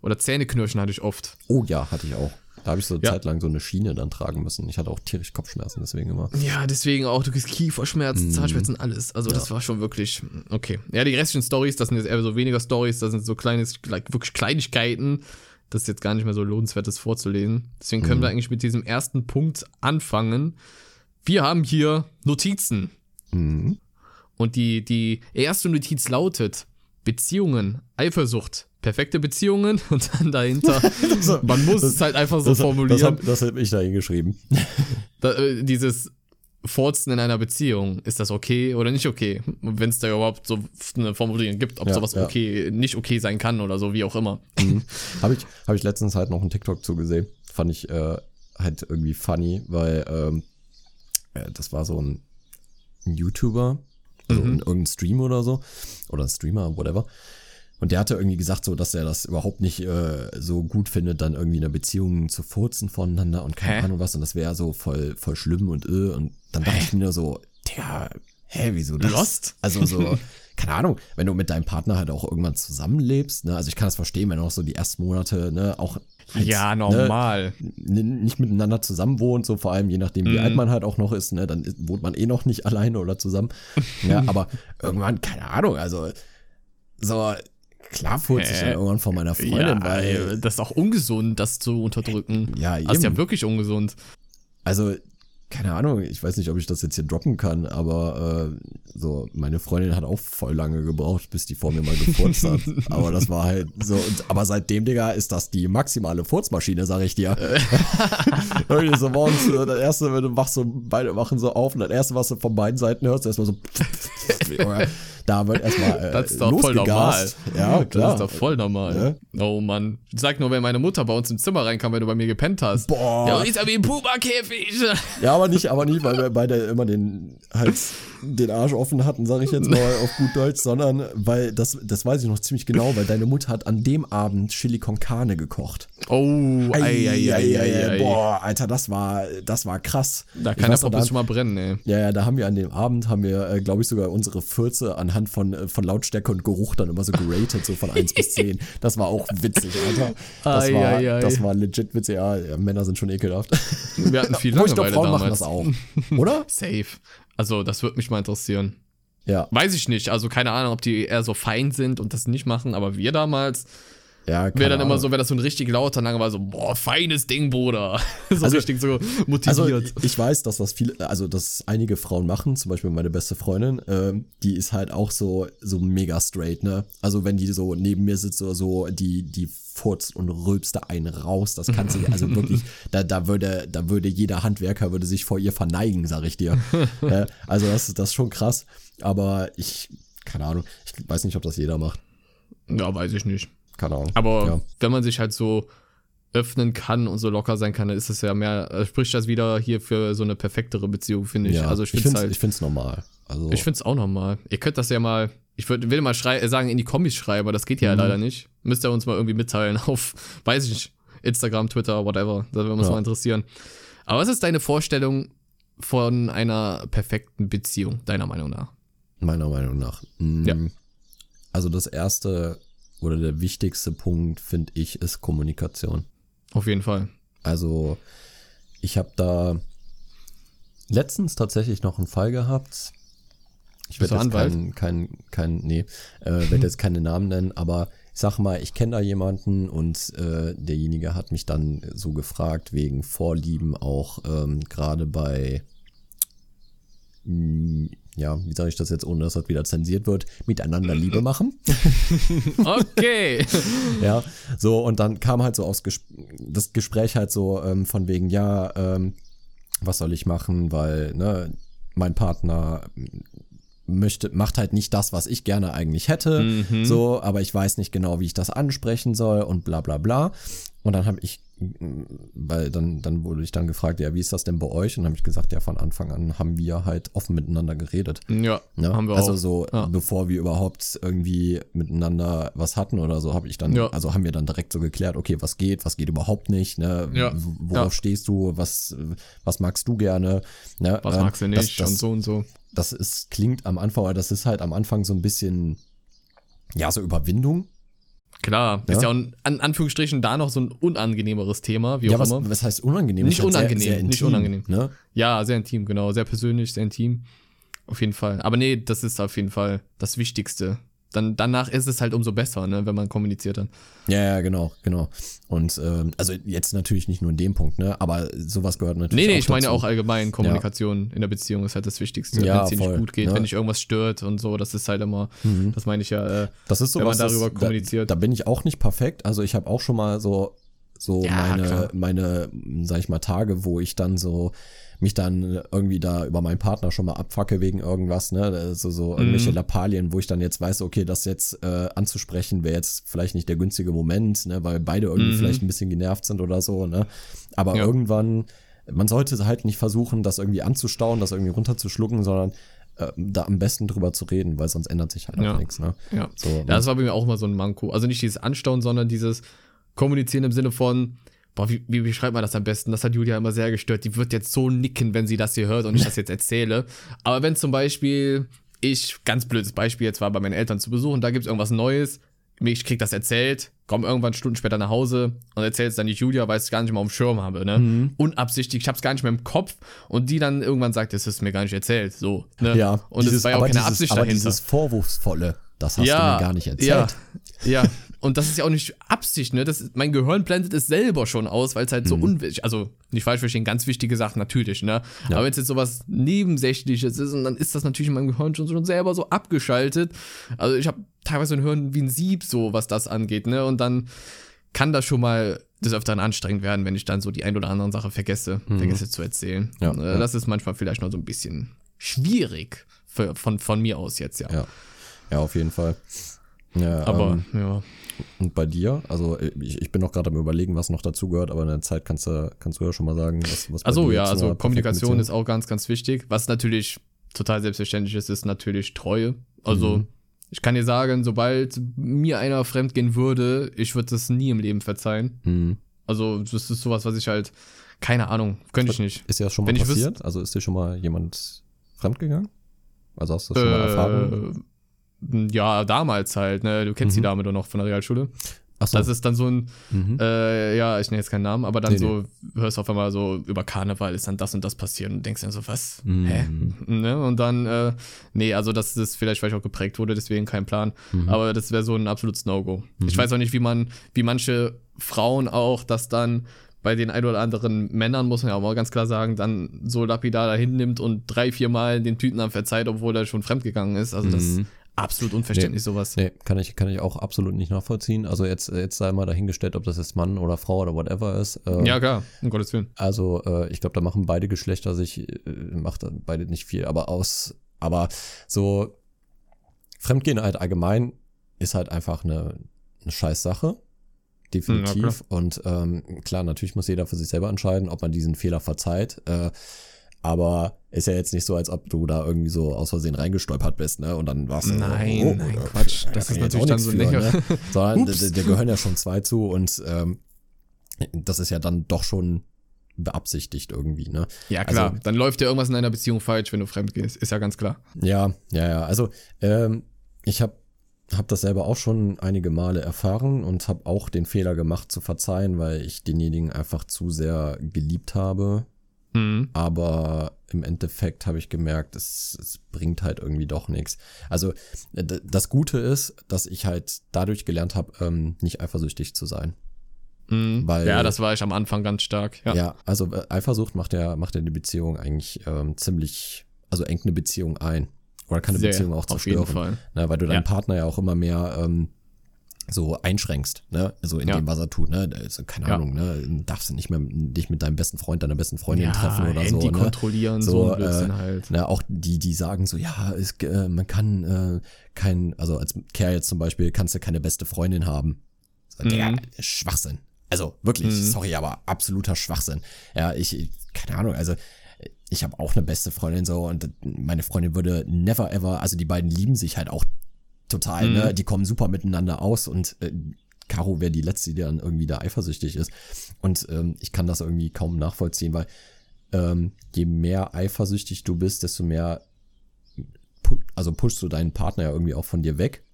Oder Zähneknirschen hatte ich oft. oh ja, hatte ich auch. Da habe ich so eine Ja. Zeit lang so eine Schiene dann tragen müssen. Ich hatte auch tierisch Kopfschmerzen, deswegen immer. Ja, deswegen auch, du kriegst Kieferschmerzen, Mhm. Zahnschmerzen, alles. Also, das war schon wirklich. Okay. Ja, die restlichen Stories, das sind jetzt eher so weniger Stories, das sind so kleine, wirklich Kleinigkeiten. Das ist jetzt gar nicht mehr so lohnenswertes vorzulesen. Deswegen können Mhm. wir eigentlich mit diesem ersten Punkt anfangen. Wir haben hier Notizen. Mhm. Und die, die erste Notiz lautet: Beziehungen, Eifersucht, perfekte Beziehungen *laughs* und dann dahinter, *laughs* man muss es halt einfach so Das, das formulieren, habe das hab ich da hingeschrieben. *laughs* da, äh, dieses Forzen in einer Beziehung, ist das okay oder nicht okay? Wenn es da überhaupt so eine Formulierung gibt, ob Ja, sowas ja. okay, nicht okay sein kann oder so, wie auch immer. Mhm. Habe ich, hab ich letztens halt noch einen TikTok zugesehen. Fand ich äh, halt irgendwie funny, weil ähm, äh, das war so ein, ein YouTuber, also Mhm. in irgendein Stream oder so, oder ein Streamer, whatever. Und der hatte irgendwie gesagt, so, dass er das überhaupt nicht äh, so gut findet, dann irgendwie in einer Beziehung zu furzen voneinander und keine Hä? Ahnung was. Und das wäre so voll, voll schlimm und äh, und dann dachte ich mir so, Digga, hä, wieso das? Lost? Also so, *laughs* keine Ahnung, wenn du mit deinem Partner halt auch irgendwann zusammenlebst, ne? Also ich kann das verstehen, wenn du auch so die ersten Monate, ne, auch halt, ja, Ne, normal. n- nicht miteinander zusammen wohnt, so vor allem je nachdem, wie Mhm. alt man halt auch noch ist, ne, dann wohnt man eh noch nicht *laughs* alleine oder zusammen. Ja, aber *laughs* irgendwann, keine Ahnung, also so, klar furzt ich dann irgendwann von meiner Freundin, ja, weil, ey, das ist auch ungesund, das zu unterdrücken. ja, Das ist ja eben. wirklich ungesund. Also, keine Ahnung, ich weiß nicht, ob ich das jetzt hier droppen kann, aber äh, so, meine Freundin hat auch voll lange gebraucht, bis die vor mir mal gefurzt hat. *laughs* aber das war halt so, und, aber seitdem, Digga, ist das die maximale Furzmaschine, sag ich dir. *laughs* Irgendwie so morgens, äh, das erste, wenn du wachst so, beide wachen so auf und das erste, was du von beiden Seiten hörst, erstmal so, *laughs* da wird erstmal äh, Das ist doch voll normal. Ja, Das klar. ist doch voll normal. Oh Mann. Sag nur, wenn meine Mutter bei uns im Zimmer reinkam, wenn du bei mir gepennt hast. Boah. Ja, ist ja wie ein Puma-Käfig. *laughs* Ja, aber nicht, aber nicht, weil wir beide immer den Hals, den Arsch offen hatten, sage ich jetzt mal auf gut Deutsch, sondern weil das, das weiß ich noch ziemlich genau, weil deine Mutter hat an dem Abend Chili con Carne gekocht. Oh, ei, ei, ei, ei, ei. Boah, Alter, das war, das war krass. Da kann der da- schon mal brennen, ey. ja, ja, da haben wir an dem Abend, haben wir, äh, glaube ich, sogar unsere Fürze anhand von, äh, von Lautstärke und Geruch dann immer so geratet, so von 1 bis *laughs* 10. Das war auch witzig, Alter. Das, war, ei. das war legit witzig. Ja, ja, Männer sind schon ekelhaft. Wir hatten viel *laughs* Aber ich Langeweile Frauen machen damals. das auch. Oder? *laughs* Safe. Also, das würde mich mal interessieren. Ja. Weiß ich nicht. Also, keine Ahnung, ob die eher so fein sind und das nicht machen, aber wir damals Ja, wäre dann immer Ahnung. so, wäre das so ein richtig lauter, lange war so, boah, feines Ding, Bruder. *laughs* so Also- richtig so Also motiviert. ich weiß, dass das viele, also dass einige Frauen machen, zum Beispiel meine beste Freundin, ähm, die ist halt auch so so mega straight, ne? Also wenn die so neben mir sitzt oder so, die die furzt und rülpst da einen raus, das kann sie, also wirklich, *laughs* da, da würde da würde jeder Handwerker würde sich vor ihr verneigen, sag ich dir. *laughs* ja, also das das ist schon krass, aber ich keine Ahnung, ich weiß nicht, ob das jeder macht, ja, weiß ich nicht. Keine Ahnung. Aber ja. wenn man sich halt so öffnen kann und so locker sein kann, dann ist es ja mehr, äh, spricht das wieder hier für so eine perfektere Beziehung, finde ich. ja, also ich finde es halt, ich find's normal. Also ich finde es auch normal. Ihr könnt das ja mal, ich würd, will mal sagen, in die Kommis schreiben, aber das geht Mhm. ja leider nicht. Müsst ihr uns mal irgendwie mitteilen *laughs* auf, weiß ich nicht, Instagram, Twitter, whatever. Da würde uns Ja. mal interessieren. Aber was ist deine Vorstellung von einer perfekten Beziehung, deiner Meinung nach? Meiner Meinung nach. Mm, Ja. Also das erste oder der wichtigste Punkt, finde ich, ist Kommunikation. Auf jeden Fall. Also ich habe da letztens tatsächlich noch einen Fall gehabt. Ich werde jetzt Anwalt? kein, kein, nee, äh, werde jetzt keine Namen nennen, aber ich sag mal, ich kenne da jemanden und äh, derjenige hat mich dann so gefragt wegen Vorlieben auch ähm, gerade bei ja, wie sage ich das jetzt, ohne dass das wieder zensiert wird, miteinander Liebe machen. *laughs* Okay. *laughs* Ja, so und dann kam halt so aus Ges das Gespräch halt so ähm, von wegen, ja, ähm, was soll ich machen, weil ne, mein Partner möchte, macht halt nicht das, was ich gerne eigentlich hätte, Mhm. so, aber ich weiß nicht genau, wie ich das ansprechen soll und bla bla bla. Und dann habe ich, weil dann, dann wurde ich dann gefragt, ja, wie ist das denn bei euch? Und dann habe ich gesagt, ja, von Anfang an haben wir halt offen miteinander geredet. ja, Ne? haben wir also auch. so, Ja. bevor wir überhaupt irgendwie miteinander was hatten oder so, habe ich dann, Ja. also haben wir dann direkt so geklärt, okay, was geht, was geht überhaupt nicht, ne? Ja. Worauf Ja. stehst du, was, was magst du gerne, ne? Was Ähm, magst du das- nicht das, und so und so. Das ist, klingt am Anfang, aber das ist halt am Anfang so ein bisschen, ja, so Überwindung. Klar, Ja. ist ja an Anführungsstrichen da noch so ein unangenehmeres Thema, wie Ja, auch was, immer. was heißt unangenehm? Nicht halt unangenehm, sehr, sehr nicht intim, unangenehm. Ne? Ja, sehr intim, genau. Sehr persönlich, sehr intim. Auf jeden Fall. Aber nee, das ist auf jeden Fall das Wichtigste. Dann, danach ist es halt umso besser, ne, wenn man kommuniziert dann. Ja, ja, genau, genau. Und ähm, also jetzt natürlich nicht nur in dem Punkt, ne? Aber sowas gehört natürlich. Nee, nee, auch ich meine dazu. auch allgemein, Kommunikation in der Beziehung ist halt das Wichtigste. Ja, wenn es dir nicht gut geht, ne? wenn dich irgendwas stört und so, das ist halt immer, das meine ich ja, äh, Das ist so wenn man was, das- darüber da, kommuniziert. Da, bin ich auch nicht perfekt. Also ich habe auch schon mal so so Ja, meine klar. meine sag ich mal Tage, wo ich dann so mich dann irgendwie da über meinen Partner schon mal abfacke wegen irgendwas, ne? Also so irgendwelche Mhm. Lappalien, wo ich dann jetzt weiß, okay, das jetzt äh, anzusprechen wäre jetzt vielleicht nicht der günstige Moment, ne, weil beide irgendwie Mhm. vielleicht ein bisschen genervt sind oder so, ne? Aber Ja. irgendwann man sollte halt nicht versuchen, das irgendwie anzustauen, das irgendwie runterzuschlucken, sondern äh, da am besten drüber zu reden, weil sonst ändert sich halt Ja. auch nichts, ne? Ja. So, Ja, das war bei mir auch mal so ein Manko. Also nicht dieses Anschauen, sondern dieses Kommunizieren im Sinne von, boah, wie, wie beschreibt man das am besten? Das hat Julia immer sehr gestört. Die wird jetzt so nicken, wenn sie das hier hört und ich das jetzt erzähle. Aber wenn zum Beispiel ich, ganz blödes Beispiel, jetzt war bei meinen Eltern zu Besuch und da gibt es irgendwas Neues, ich krieg das erzählt, komm irgendwann Stunden später nach Hause und erzähl's dann nicht Julia, weil ich es gar nicht mehr auf dem Schirm habe, ne? Mhm. Unabsichtlich, ich hab's gar nicht mehr im Kopf und die dann irgendwann sagt, das ist mir gar nicht erzählt, so, ne? Ja, und es war ja auch keine dieses, Absicht aber dahinter. dieses Vorwurfsvolle, das hast du mir gar nicht erzählt. Ja, ja. Und das ist ja auch nicht Absicht, ne? Das, mein Gehirn blendet es selber schon aus, weil es halt so Mhm. unwichtig, also nicht falsch verstehen, ganz wichtige Sachen natürlich, ne? Aber wenn es jetzt sowas Nebensächliches ist und dann ist das natürlich in meinem Gehirn schon, schon selber so abgeschaltet. Also ich habe teilweise ein Hirn wie ein Sieb, so was das angeht, ne? Und dann kann das schon mal des Öfteren anstrengend werden, wenn ich dann so die ein oder andere Sache vergesse, vergesse zu erzählen. Mhm. Ja, äh, ja. Das ist manchmal vielleicht noch so ein bisschen schwierig für, von, von mir aus jetzt, ja. Ja, ja auf jeden Fall. Ja, Aber ähm, ja. Und bei dir? Also ich, ich bin noch gerade am überlegen, was noch dazu gehört, aber in der Zeit kannst du, kannst du ja schon mal sagen, was, was bei Also ja, also Kommunikation ist auch ganz, ganz wichtig. Was natürlich total selbstverständlich ist, ist natürlich Treue. Also Mhm. ich kann dir sagen, sobald mir einer fremdgehen würde, ich würde das nie im Leben verzeihen. Mhm. Also das ist sowas, was ich halt, keine Ahnung, könnte ich nicht. Ist das schon mal Wenn passiert? also ist dir schon mal jemand fremdgegangen? Also hast du das schon mal Erfahrung? Äh, ja, damals halt, ne? Du kennst die Mhm. Dame doch noch von der Realschule. Achso. Das ist dann so ein, Mhm. äh, ja, ich nenne jetzt keinen Namen, aber dann Nee, so, hörst auf einmal so, über Karneval ist dann das und das passiert und denkst dann so, was? Mhm. Hä? Ne? Und dann, äh, nee, also das ist vielleicht, weil ich auch geprägt wurde, deswegen kein Plan. Mhm. Aber das wäre so ein absolutes No-Go. Ich weiß auch nicht, wie man, wie manche Frauen auch das dann bei den ein oder anderen Männern, muss man ja auch mal ganz klar sagen, dann so lapidar dahin nimmt und drei, vier Mal den Typen dann verzeiht, obwohl er schon fremdgegangen ist. Also das Mhm. Absolut unverständlich, sowas. Nee, kann ich, kann ich auch absolut nicht nachvollziehen. Also jetzt, jetzt sei mal dahingestellt, ob das jetzt Mann oder Frau oder whatever ist. Äh, Ja, klar, um Gottes Willen. Also äh, ich glaube, da machen beide Geschlechter sich, äh, macht beide nicht viel, aber aus, aber so Fremdgehen halt allgemein ist halt einfach eine, eine scheiß Sache. Definitiv. und ähm, klar, natürlich muss jeder für sich selber entscheiden, ob man diesen Fehler verzeiht. Äh, aber ist ja jetzt nicht so, als ob du da irgendwie so aus Versehen reingestolpert bist, ne? Und dann warst du. Nein, nein, da- Quatsch. da Das ist natürlich dann so länger. ne? *laughs* Sondern da gehören ja schon zwei zu und ähm, das ist ja dann doch schon beabsichtigt irgendwie, ne? Ja, klar. Also- dann läuft ja irgendwas in deiner Beziehung falsch, wenn du fremd gehst. Ist ja ganz klar. Ja, ja, ja. Also ähm, ich habe hab das selber auch schon einige Male erfahren und habe auch den Fehler gemacht zu verzeihen, weil ich denjenigen einfach zu sehr geliebt habe. Mhm. Aber im Endeffekt habe ich gemerkt, es, es bringt halt irgendwie doch nichts. Also äh, das Gute ist, dass ich halt dadurch gelernt habe, ähm, nicht eifersüchtig zu sein. Mhm. Weil- ja, das war ich am Anfang ganz stark. Ja. Ja, also äh, Eifersucht macht ja, macht ja die Beziehung eigentlich ähm, ziemlich, also engt eine Beziehung ein. Oder kann eine Sehr, Beziehung auch auf jeden zerstören. Fall. Ne, weil du deinen Ja. Partner ja auch immer mehr ähm, so einschränkst, ne? Also in Ja. dem, was er tut, ne? Also, keine Ja. Ahnung, ne? Darfst du nicht mehr dich mit deinem besten Freund, deiner besten Freundin Ja, treffen oder Handy so. Ne? kontrollieren, so, So, äh, halt. Ne, auch die, die sagen so, ja, es, äh, man kann äh, kein, also als Kerl jetzt zum Beispiel, kannst du keine beste Freundin haben. So, Mhm. Digga, Schwachsinn. Also wirklich, Mhm. sorry, aber absoluter Schwachsinn. Ja, ich, ich keine Ahnung, also ich habe auch eine beste Freundin so und meine Freundin würde never ever, also die beiden lieben sich halt auch total, Mhm. ne? Die kommen super miteinander aus und äh, Caro wäre die letzte, die dann irgendwie da eifersüchtig ist. Und ähm, ich kann das irgendwie kaum nachvollziehen, weil ähm, je mehr eifersüchtig du bist, desto mehr pu also pushst du deinen Partner ja irgendwie auch von dir weg.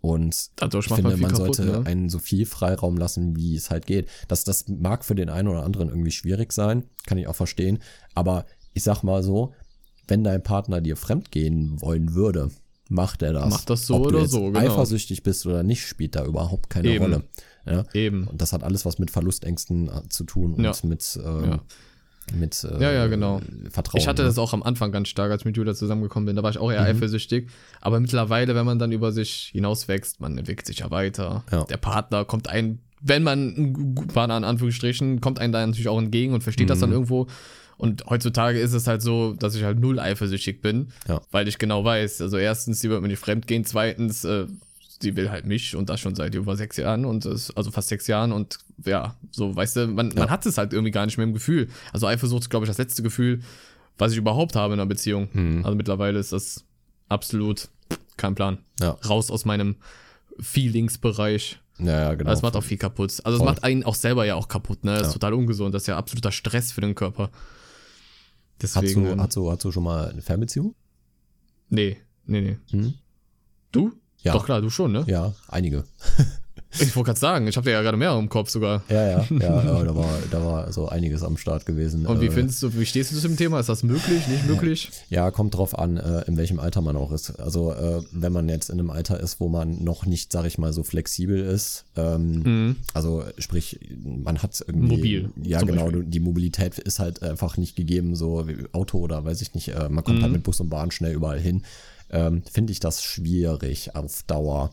Und Dadurch ich man finde, man kaputt, sollte ne? einen so viel Freiraum lassen, wie es halt geht. Das, das mag für den einen oder anderen irgendwie schwierig sein, kann ich auch verstehen. Aber ich sag mal so, wenn dein Partner dir fremdgehen wollen würde, macht er das. Macht das so Ob oder so, genau. Eifersüchtig bist oder nicht, spielt da überhaupt keine Eben. Rolle. Ja? Eben. Und das hat alles was mit Verlustängsten äh, zu tun und Ja. mit, ähm, Ja. mit äh, Ja, ja, genau. Vertrauen. Ich hatte ne? das auch am Anfang ganz stark, als ich mit Julia zusammengekommen bin. Da war ich auch eher Mhm. eifersüchtig. Aber mittlerweile, wenn man dann über sich hinauswächst, man entwickelt sich ja weiter. Der Partner kommt ein, wenn man Partner in Anführungsstrichen, kommt einem da natürlich auch entgegen und versteht das dann Mhm. irgendwo. Und heutzutage ist es halt so, dass ich halt null eifersüchtig bin, Ja. weil ich genau weiß, also erstens, sie wird mir nicht fremd gehen, zweitens, äh, sie will halt mich und das schon seit über sechs Jahren und das, also fast sechs Jahren und ja, so, weißt du, man, Ja. man hat es halt irgendwie gar nicht mehr im Gefühl. Also Eifersucht ist, glaube ich, das letzte Gefühl, was ich überhaupt habe in einer Beziehung. Mhm. Also mittlerweile ist das absolut kein Plan. Ja. Raus aus meinem Feelingsbereich. Ja, ja, genau. Es macht auch viel kaputt. Also es macht einen auch selber ja auch kaputt, ne? Das Ja. ist total ungesund. Das ist ja absoluter Stress für den Körper. Hast Deswegen. du, ähm, hast, du, hast du schon mal eine Fernbeziehung? nee, nee, nee. Hm? Du? Ja. Doch klar, du schon, ne? Ja, einige. *laughs* Ich wollte gerade sagen, ich habe ja gerade mehr im Kopf sogar. Ja, ja, *laughs* ja, ja da, war, da war so einiges am Start gewesen. Und wie Äh, findest du, wie stehst du zu dem Thema? Ist das möglich, nicht möglich? Ja, kommt drauf an, äh, in welchem Alter man auch ist. Also äh, wenn man jetzt in einem Alter ist, wo man noch nicht, sag ich mal, so flexibel ist, ähm, Mhm. also sprich, man hat irgendwie Mobil, Ja, genau, Beispiel. die Mobilität ist halt einfach nicht gegeben, so wie Auto oder weiß ich nicht, man kommt Mhm. halt mit Bus und Bahn schnell überall hin. Ähm, Finde ich das schwierig auf Dauer.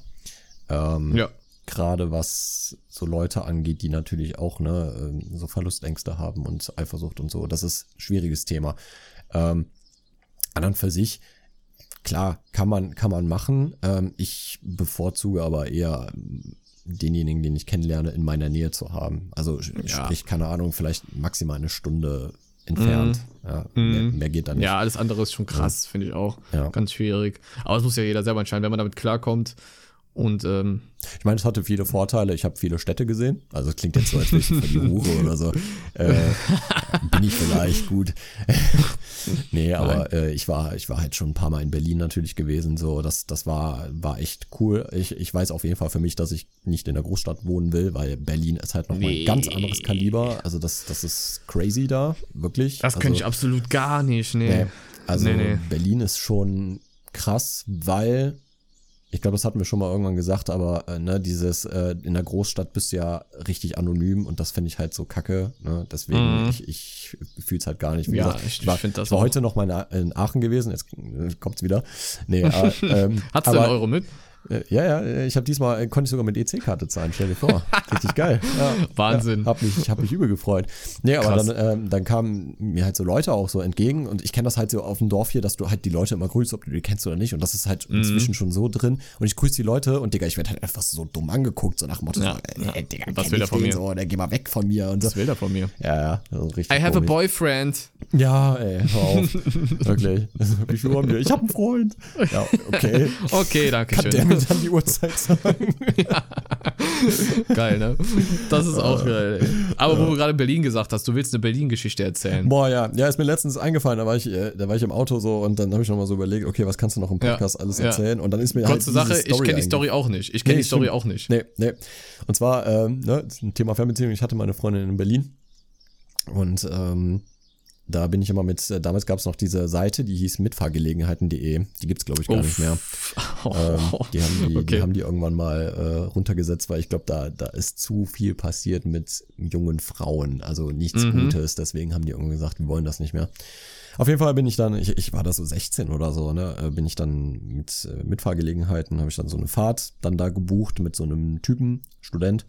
Ähm, Ja. Gerade was so Leute angeht, die natürlich auch ne, ähm, so Verlustängste haben und Eifersucht und so. Das ist ein schwieriges Thema. Ähm, an und für sich, klar, kann man, kann man machen. Ähm, ich bevorzuge aber eher ähm, denjenigen, den ich kennenlerne, in meiner Nähe zu haben. Also Ja. sprich, keine Ahnung, vielleicht maximal eine Stunde entfernt. Ja, mehr, mehr geht dann nicht. Ja, alles andere ist schon krass, finde ich auch. Ja. Ganz schwierig. Aber es muss ja jeder selber entscheiden, wenn man damit klarkommt. Und ähm, Ich meine, es hatte viele Vorteile. Ich habe viele Städte gesehen. Also es klingt jetzt so, als wäre ich die Hure *laughs* oder so. Äh, bin ich vielleicht gut. *laughs* nee, aber äh, ich war, ich war halt schon ein paar Mal in Berlin natürlich gewesen. So, das, das war, war echt cool. Ich, ich weiß auf jeden Fall für mich, dass ich nicht in der Großstadt wohnen will, weil Berlin ist halt nochmal Nee. ein ganz anderes Kaliber. Also das, das ist crazy da, wirklich. das also, könnte ich absolut gar nicht, nee. Nee, also Nee, nee. Berlin ist schon krass, weil ich glaube, das hatten wir schon mal irgendwann gesagt, aber äh, ne, dieses äh, in der Großstadt bist du ja richtig anonym und das finde ich halt so kacke. Ne? Deswegen, Mhm. ich, ich fühle es halt gar nicht. Wie Ja, gesagt, ich- ich war, ich das ich war heute noch mal in Aachen gewesen, jetzt äh, kommt's wieder. Nee, *laughs* äh, ähm, Hat's aber, Euro mit? Äh, Ja, ja, äh, ich habe diesmal, äh, konnte ich sogar mit EC-Karte zahlen, stell dir vor. *laughs* Richtig geil. Ja, Wahnsinn. Ja, hab mich, hab mich übel gefreut. Nee, aber Krass. dann, ähm, dann kamen mir halt so Leute auch so entgegen und ich kenne das halt so auf dem Dorf hier, dass du halt die Leute immer grüßt, ob du die kennst oder nicht und das ist halt Mhm. inzwischen schon so drin und ich grüße die Leute und Digga, ich werde halt einfach so dumm angeguckt, so nach dem Motto, Ja, so, ey, Digga, Was will ich er von mir? So, der geh mal weg von mir und so. Was will der von mir? Ja, ja, richtig I have a komisch. boyfriend. Ja, ey, hör auf. *laughs* Wirklich. Wie viel haben wir? Ich habe einen Freund. Ja, okay. *laughs* Okay, danke Kann der schön. Mir *laughs* dann die Uhrzeit sagen? *laughs* Geil, ne? Das ist auch geil. Ey. Aber wo du gerade Berlin gesagt hast, du willst eine Berlin-Geschichte erzählen. Boah, ja, ja, ist mir letztens eingefallen, da war ich, äh, da war ich im Auto so und dann habe ich nochmal so überlegt, okay, was kannst du noch im Ja, Podcast alles ja. erzählen? Und dann ist mir Kurze halt Sache, ich kenne die Story auch nicht. Ich kenne Nee, die Story stimmt. auch nicht. Nee, nee. Und zwar, ähm, ne, das ist ein Thema Fernbeziehung. Ich hatte meine Freundin in Berlin und ähm, da bin ich immer mit, äh, damals gab es noch diese Seite, die hieß mitfahrgelegenheiten.de. Die gibt's glaube ich, gar nicht mehr. Ähm, *laughs* die, haben die, Okay. die haben die irgendwann mal äh, runtergesetzt, weil ich glaube, da, da ist zu viel passiert mit jungen Frauen. Also nichts Mhm. Gutes. Deswegen haben die irgendwie gesagt, wir wollen das nicht mehr. Auf jeden Fall bin ich dann, ich, ich war da so 16 oder so, ne, äh, bin ich dann mit äh, Mitfahrgelegenheiten, habe ich dann so eine Fahrt dann da gebucht mit so einem Typen, Student,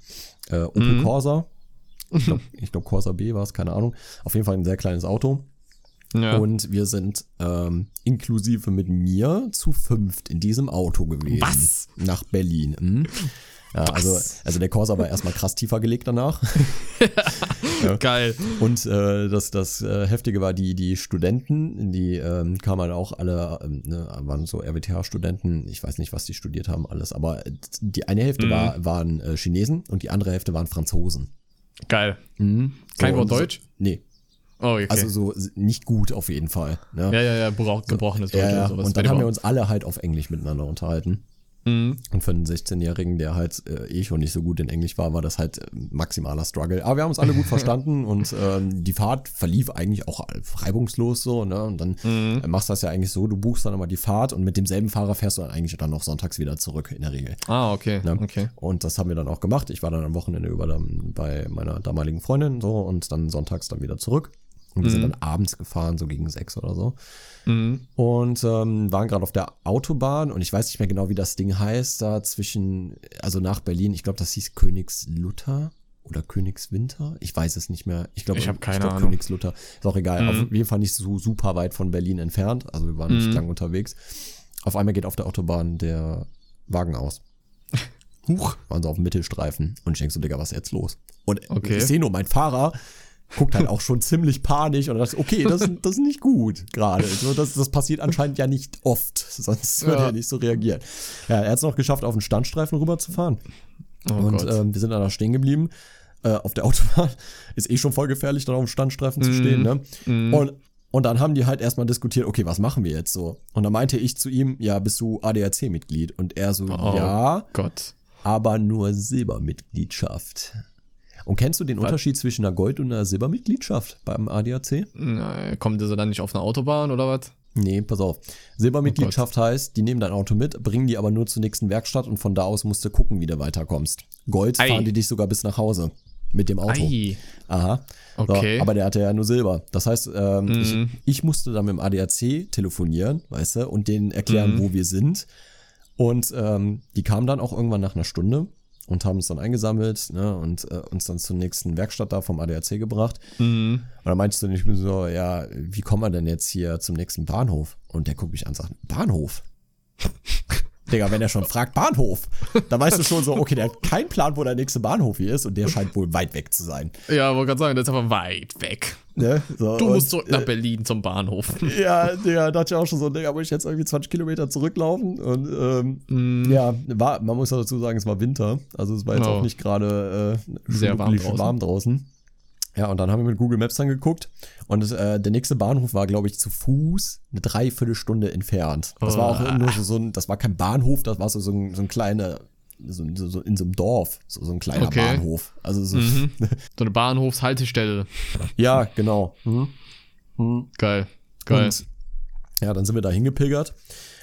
äh, Opel Mhm. Corsa. Ich glaube, *laughs* glaub Corsa B war es, keine Ahnung. Auf jeden Fall ein sehr kleines Auto. Ja. Und wir sind ähm, inklusive mit mir zu fünft in diesem Auto gewesen. Was? Nach Berlin. Mhm. Ja, also, also der Corsa war erstmal krass tiefer gelegt danach. *laughs* Geil. Und äh, das, das äh, Heftige war, die, die Studenten, die ähm, kamen halt auch alle, ähm, ne, waren so RWTH-Studenten, ich weiß nicht, was die studiert haben, alles, aber die eine Hälfte Mhm. war, waren äh, Chinesen und die andere Hälfte waren Franzosen. Geil. Mhm. Kein So, Wort und Deutsch? So, nee, Oh, okay. also so nicht gut auf jeden Fall. Ne? ja, ja, ja, gebroch- gebrochenes Deutsch Ja, ja. sowas. Und dann haben wir uns alle halt auf Englisch miteinander unterhalten. Mhm. Und für einen 16-Jährigen, der halt äh, eh schon nicht so gut in Englisch war, war das halt äh, maximaler Struggle. Aber wir haben uns alle gut *laughs* verstanden und ähm, die Fahrt verlief eigentlich auch reibungslos so. Ne? Und dann Mhm. äh, machst du das ja eigentlich so, du buchst dann immer die Fahrt und mit demselben Fahrer fährst du dann eigentlich dann noch sonntags wieder zurück in der Regel. Ah, okay. Ne? Okay. Und das haben wir dann auch gemacht. Ich war dann am Wochenende über dann bei meiner damaligen Freundin so und dann sonntags dann wieder zurück. Und wir sind dann abends gefahren, so gegen sechs oder so. Mhm. Und ähm, waren gerade auf der Autobahn und ich weiß nicht mehr genau, wie das Ding heißt, da zwischen, also nach Berlin, ich glaube, das hieß Königslutter oder Königswinter. Ich weiß es nicht mehr. Ich glaube, Ich hab keine glaub, Ahnung. Königslutter. Ist auch egal. Auf jeden Fall nicht so super weit von Berlin entfernt. Also wir waren nicht lang unterwegs. Auf einmal geht auf der Autobahn der Wagen aus. *laughs* Huch. Waren so auf dem Mittelstreifen. Und ich denk so, Digga, was ist jetzt los? Und Okay. ich sehe nur, mein Fahrer guckt halt *laughs* auch schon ziemlich panisch und dachte, okay, das, das ist nicht gut gerade. So, das, das passiert anscheinend ja nicht oft, sonst würde Ja. er nicht so reagieren. Ja, er hat es noch geschafft, auf den Standstreifen rüberzufahren. Oh und ähm, wir sind dann da stehen geblieben. Äh, auf der Autobahn *laughs* ist eh schon voll gefährlich, dann auf dem Standstreifen zu stehen. Ne? Und, und dann haben die halt erstmal diskutiert, okay, was machen wir jetzt so? Und dann meinte ich zu ihm, ja, bist du ADAC-Mitglied? Und er so, Oh ja, Gott. aber nur Silbermitgliedschaft. Und kennst du den Unterschied zwischen einer Gold- und einer Silbermitgliedschaft beim ADAC? Na, Kommt ihr dann nicht auf eine Autobahn oder was? Nee, pass auf. Silbermitgliedschaft heißt, die nehmen dein Auto mit, bringen die aber nur zur nächsten Werkstatt und von da aus musst du gucken, wie du weiterkommst. Gold Ei. fahren die dich sogar bis nach Hause mit dem Auto. Ei. Aha. Okay. So, aber der hatte ja nur Silber. Das heißt, ähm, Mhm. ich, ich musste dann mit dem ADAC telefonieren, weißt du, und denen Mhm. erklären, wo wir sind. Und ähm, die kamen dann auch irgendwann nach einer Stunde und haben uns dann eingesammelt ne, und äh, uns dann zur nächsten Werkstatt da vom ADAC gebracht. Mhm. Und dann meintest du nicht so, ja, wie kommen wir denn jetzt hier zum nächsten Bahnhof? Und der guckt mich an und sagt, Bahnhof? Digga, wenn er schon fragt, Bahnhof, dann weißt du schon so, okay, der hat keinen Plan, wo der nächste Bahnhof hier ist und der scheint wohl weit weg zu sein. Ja, wollte gerade sagen, das ist aber weit weg. Ne? So, Du und, musst zurück nach Berlin zum Bahnhof. Ja, Digga, da hatte ich auch schon so, Digga, muss ich jetzt irgendwie 20 Kilometer zurücklaufen? Und ähm, ja, war, man muss dazu sagen, es war Winter. Also es war jetzt Oh. auch nicht gerade äh, Sehr warm draußen. warm draußen. Ja, und dann haben wir mit Google Maps dann geguckt. Und äh, der nächste Bahnhof war, glaube ich, zu Fuß eine Dreiviertelstunde entfernt. Das war auch nur so, so ein, das war kein Bahnhof, das war so, so, ein, so ein kleiner, so, so, so in so einem Dorf, so, so ein kleiner Okay. Bahnhof. Also so, *laughs* So eine Bahnhofshaltestelle. ja, genau. Geil. Geil. Und ja, dann sind wir da hingepilgert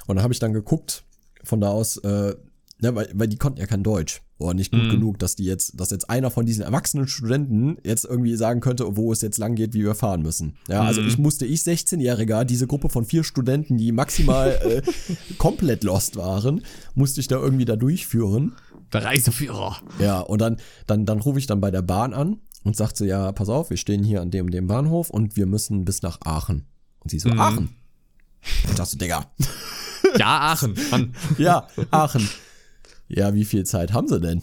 und dann habe ich dann geguckt, von da aus, äh, ja, weil, weil die konnten ja kein Deutsch. Oder nicht gut genug, dass die jetzt, dass jetzt einer von diesen erwachsenen Studenten jetzt irgendwie sagen könnte, wo es jetzt lang geht, wie wir fahren müssen. Ja, also ich musste, ich 16-Jähriger, diese Gruppe von vier Studenten, die maximal äh, *laughs* komplett lost waren, musste ich da irgendwie da durchführen. Der Reiseführer. Ja, und dann, dann, dann rufe ich dann bei der Bahn an und sagte, ja, pass auf, wir stehen hier an dem und dem Bahnhof und wir müssen bis nach Aachen. Und sie so, Aachen? Ich dachte, so, Digga, Ja, Aachen. Mann. *laughs* ja, Aachen. Ja, wie viel Zeit haben sie denn?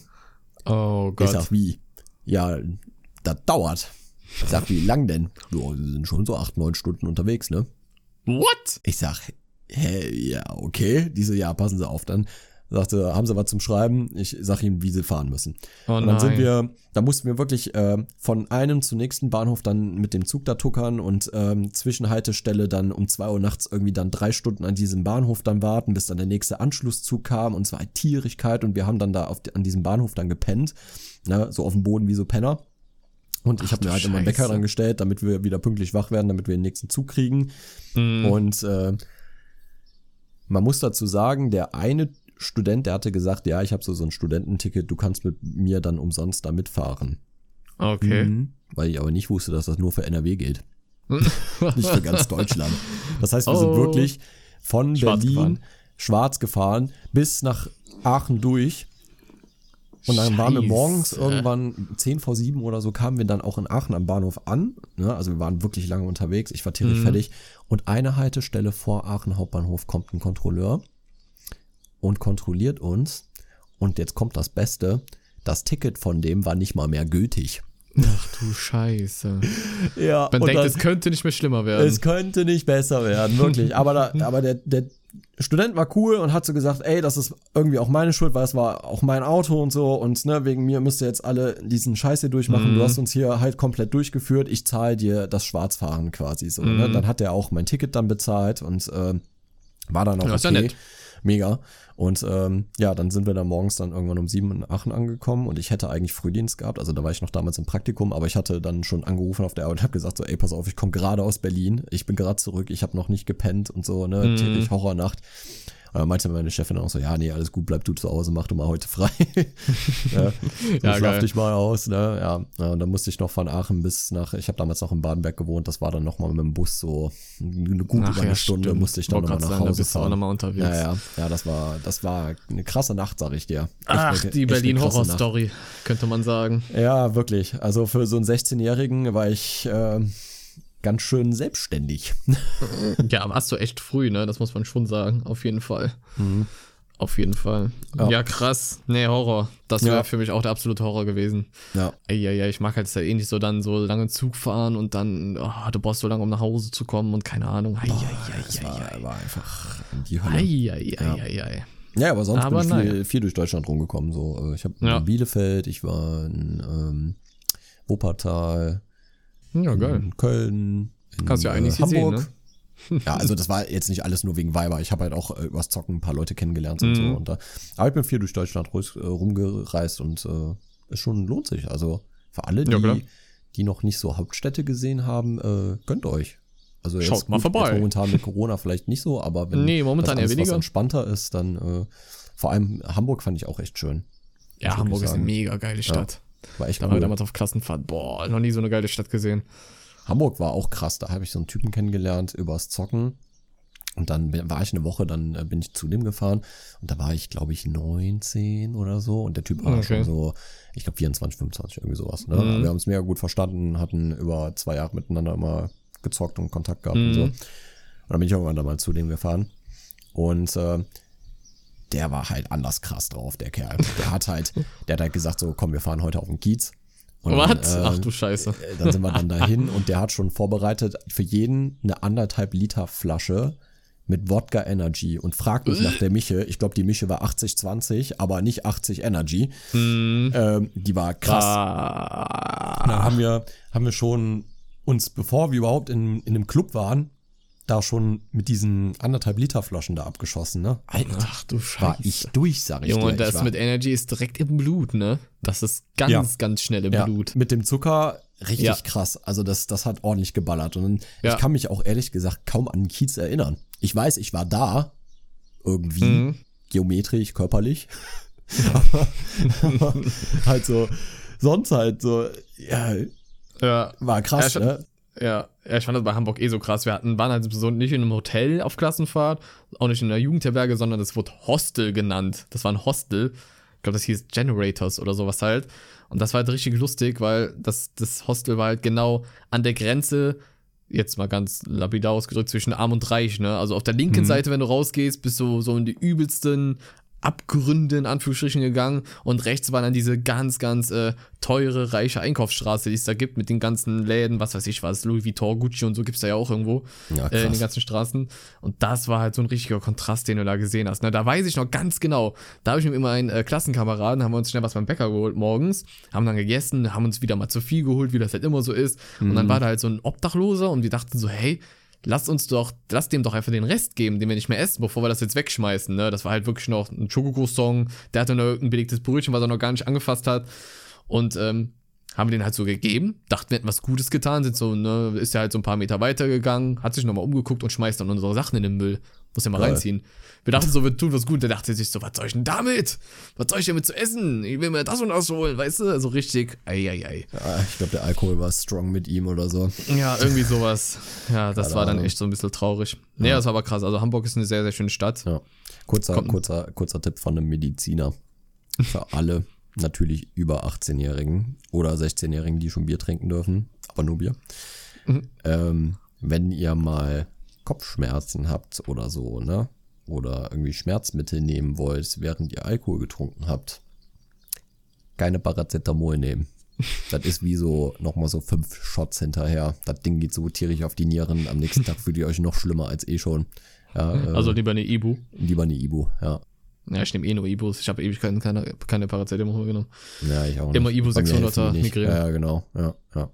Oh Ich Gott. sag, wie? Ja, das dauert. Ich sag, wie lang denn? Ja, sie sind schon so acht, neun Stunden unterwegs, ne? What? Ich sag, hä, ja, okay. Diese, ja, passen Sie auf. Dann sagte, haben Sie was zum Schreiben? Ich sag Ihnen, wie Sie fahren müssen. Oh und dann sind nein. wir, da mussten wir wirklich äh, von einem zum nächsten Bahnhof dann mit dem Zug da tuckern und ähm, Zwischenhaltestelle dann um zwei Uhr nachts irgendwie dann drei Stunden an diesem Bahnhof dann warten, bis dann der nächste Anschlusszug kam und es war halt Tierigkeit und wir haben dann da auf, an diesem Bahnhof dann gepennt, ne, so auf dem Boden wie so Penner. Und ich habe mir halt immer einen Wecker Scheiße. dran gestellt, damit wir wieder pünktlich wach werden, damit wir den nächsten Zug kriegen. Mhm. Und äh, man muss dazu sagen, der eine Student, der hatte gesagt, ja, ich habe so, so ein Studententicket, du kannst mit mir dann umsonst da mitfahren. Okay. Mhm. Weil ich aber nicht wusste, dass das nur für NRW gilt, *laughs* nicht für ganz Deutschland. Das heißt, wir sind Oh. wirklich von Schwarz Berlin gefahren. schwarz gefahren bis nach Aachen durch. Und dann waren wir morgens Scheiße. irgendwann 10 vor 7 oder so, kamen wir dann auch in Aachen am Bahnhof an. Ne? Also wir waren wirklich lange unterwegs. Ich war tierisch Mhm. fertig. Und eine Haltestelle vor Aachen Hauptbahnhof kommt ein Kontrolleur und kontrolliert uns. Und jetzt kommt das Beste. Das Ticket von dem war nicht mal mehr gültig. Ach du Scheiße. *laughs* Ja, Man denkt, dann- es könnte nicht mehr schlimmer werden. es könnte nicht besser werden, wirklich. Aber, da, aber der, der Student war cool und hat so gesagt, ey, das ist irgendwie auch meine Schuld, weil es war auch mein Auto und so und ne, wegen mir müsst ihr jetzt alle diesen Scheiß hier durchmachen. Mhm. Du hast uns hier halt komplett durchgeführt. Ich zahle dir das Schwarzfahren quasi so. Mhm. Ne? Dann hat er auch mein Ticket dann bezahlt und äh, war dann auch Ja, okay. Mega. Und ähm, ja, dann sind wir dann morgens dann irgendwann um sieben in Aachen angekommen und ich hätte eigentlich Frühdienst gehabt, also da war ich noch damals im Praktikum, aber ich hatte dann schon angerufen auf der Arbeit und habe gesagt so, ey, pass auf, ich komme gerade aus Berlin, ich bin gerade zurück, ich habe noch nicht gepennt und so, ne, Mhm. tierisch Horrornacht. Dann meinte meine Chefin auch so, ja, nee, alles gut, bleib du zu Hause, mach du mal heute frei. *laughs* ja, so Ja, schlaf dich mal aus, ne, ja. Und dann musste ich noch von Aachen bis nach, ich habe damals noch in Badenberg gewohnt, das war dann nochmal mit dem Bus so eine gute Ach ja, Stunde stimmt. musste ich dann nochmal nach da Hause du auch fahren. nochmal unterwegs. Ja, ja, ja, das war, das war eine krasse Nacht, sag ich dir. Echt Ach, eine- die echt eine Berlin krasse Nacht. Horror-Story, könnte man sagen. Ja, wirklich. Also für so einen 16-Jährigen war ich äh, ganz schön selbstständig. *laughs* Ja, warst du echt früh, ne? Das muss man schon sagen, auf jeden Fall. Auf jeden Fall. Ja. Ja, krass. Nee, Horror. Das wäre Ja. für mich auch der absolute Horror gewesen. Ja. Ja, ja, ich mag halt ja eh nicht so dann so lange Zug fahren und dann, oh, du brauchst so lange, um nach Hause zu kommen und keine Ahnung. Ei, ei, Das ei, war, ei, war einfach die ei. Hölle. Ei, ei, ei, ei, ei. Ja, aber sonst Aber bin ich viel, naja. viel durch Deutschland rumgekommen. So, äh, ich habe Ja. in Bielefeld, ich war in ähm, Wuppertal, Ja, geil. in Köln, Kannst ja äh, Hamburg. sehen, *laughs* *laughs* Ja, also das war jetzt nicht alles nur wegen Weiber. Ich habe halt auch äh, übers Zocken ein paar Leute kennengelernt und Mhm. so. Und da, aber ich bin viel durch Deutschland äh, rumgereist und äh, es schon lohnt sich. Also für alle, Ja, klar. die, die noch nicht so Hauptstädte gesehen haben, äh, gönnt euch. Also Schaut mal gut, vorbei. Jetzt momentan mit *laughs* Corona vielleicht nicht so, aber wenn Nee, momentan das alles, entspannter ist, dann äh, vor allem Hamburg fand ich auch echt schön. Ja, Hamburg ist eine mega geile Stadt. War echt Da cool. damals auf Klassenfahrt. Boah, noch nie so eine geile Stadt gesehen. Hamburg war auch krass. Da habe ich so einen Typen kennengelernt übers Zocken. Und dann war ich eine Woche, dann äh, bin ich zu dem gefahren. Und da war ich, glaube ich, 19 oder so. Und der Typ war Okay. schon so, ich glaube, 24, 25, irgendwie sowas. Ne? Mhm. Wir haben es mega gut verstanden, hatten über zwei Jahre miteinander immer gezockt und Kontakt gehabt und Mhm. so. Und dann bin ich irgendwann da mal zu dem gefahren. Und äh, der war halt anders krass drauf, der Kerl. Der hat halt, der hat halt gesagt, so, komm, wir fahren heute auf den Kiez. Und dann, Was? äh, Ach du Scheiße. äh, Dann sind wir dann dahin und der hat schon vorbereitet für jeden eine anderthalb Liter Flasche mit Wodka Energy und fragt mich nach der Mische. Ich glaube, die Mische war 80-20, aber nicht 80 Energy. Ähm, die war krass. Ah. Dann haben wir, haben wir schon uns, bevor wir überhaupt in, in einem Club waren, da schon mit diesen anderthalb Liter Flaschen da abgeschossen, ne? Alter, Ach du war Scheiße. ich durch, sag ich Junge, dir. und Ich das war- mit Energy ist direkt im Blut, ne? Das ist ganz, Ja. ganz schnell im ja, Blut. Mit dem Zucker richtig Ja. krass. Also das, das hat ordentlich geballert. Und ich kann mich auch ehrlich gesagt kaum an den Kiez erinnern. Ich weiß, ich war da. Irgendwie. Mhm. Geometrisch, körperlich. aber, *laughs* aber *laughs* halt so, sonst halt so, ja, Ja, war krass, Ja, ne? Ja, ja, ich fand das bei Hamburg eh so krass. Wir hatten, waren halt so nicht in einem Hotel auf Klassenfahrt, auch nicht in einer Jugendherberge, sondern das wurde Hostel genannt. Das war ein Hostel. Ich glaube, das hieß Generators oder sowas halt. Und das war halt richtig lustig, weil das, das Hostel war halt genau an der Grenze, jetzt mal ganz lapidar ausgedrückt, zwischen Arm und Reich, ne? Also auf der linken Mhm. Seite, wenn du rausgehst, bist du so in die übelsten Abgründe in Anführungsstrichen gegangen und rechts war dann diese ganz, ganz äh, teure, reiche Einkaufsstraße, die es da gibt mit den ganzen Läden, was weiß ich was, Louis Vuitton, Gucci und so gibt's da ja auch irgendwo Ja, äh, in den ganzen Straßen. Und das war halt so ein richtiger Kontrast, den du da gesehen hast. Ne? Da weiß ich noch ganz genau, da habe ich mit immer einen äh, Klassenkameraden, haben wir uns schnell was beim Bäcker geholt morgens, haben dann gegessen, haben uns wieder mal zu viel geholt, wie das halt immer so ist. Und dann war da halt so ein Obdachloser und wir dachten so, hey, lass uns doch, lass dem doch einfach den Rest geben, den wir nicht mehr essen, bevor wir das jetzt wegschmeißen. Ne? Das war halt wirklich noch ein Schokokroissant, der hatte noch ein belegtes Brötchen, was er noch gar nicht angefasst hat. Und ähm, haben wir den halt so gegeben, dachten, wir hätten was Gutes getan, sind so, ne, ist ja halt so ein paar Meter weitergegangen, hat sich nochmal umgeguckt und schmeißt dann unsere Sachen in den Müll. Muss ja mal Geil. reinziehen. Wir dachten so, wir tun was gut. Der dachte sich so, was soll ich denn damit? Was soll ich damit zu essen? Ich will mir das und das holen, weißt du? So richtig, ei, ei, ei. Ja, ich glaube, der Alkohol war strong mit ihm oder so. Ja, irgendwie sowas. Ja, das Keine war dann Ahnung. echt so ein bisschen traurig. Nee, das war aber krass. Also Hamburg ist eine sehr, sehr schöne Stadt. Ja. Kurzer, Kommt- kurzer, kurzer Tipp von einem Mediziner. Für alle *laughs* natürlich über 18-Jährigen oder 16-Jährigen, die schon Bier trinken dürfen, aber nur Bier. Mhm. Ähm, wenn ihr mal Kopfschmerzen habt oder so, ne? Oder irgendwie Schmerzmittel nehmen wollt, während ihr Alkohol getrunken habt, keine Paracetamol nehmen. *laughs* Das ist wie so nochmal so fünf Shots hinterher. Das Ding geht so tierisch auf die Nieren. Am nächsten Tag fühlt ihr euch noch schlimmer als eh schon. Ja, äh, Also lieber eine Ibu. lieber eine Ibu, ja. Ja, ich nehme eh nur Ibus. Ich habe Ewigkeiten keine, keine Paracetamol genommen. Ja, ich auch nicht. Immer Ibu Bei mir 600er helfen die nicht. Migräne. Ja, ja, genau. Ja, ja.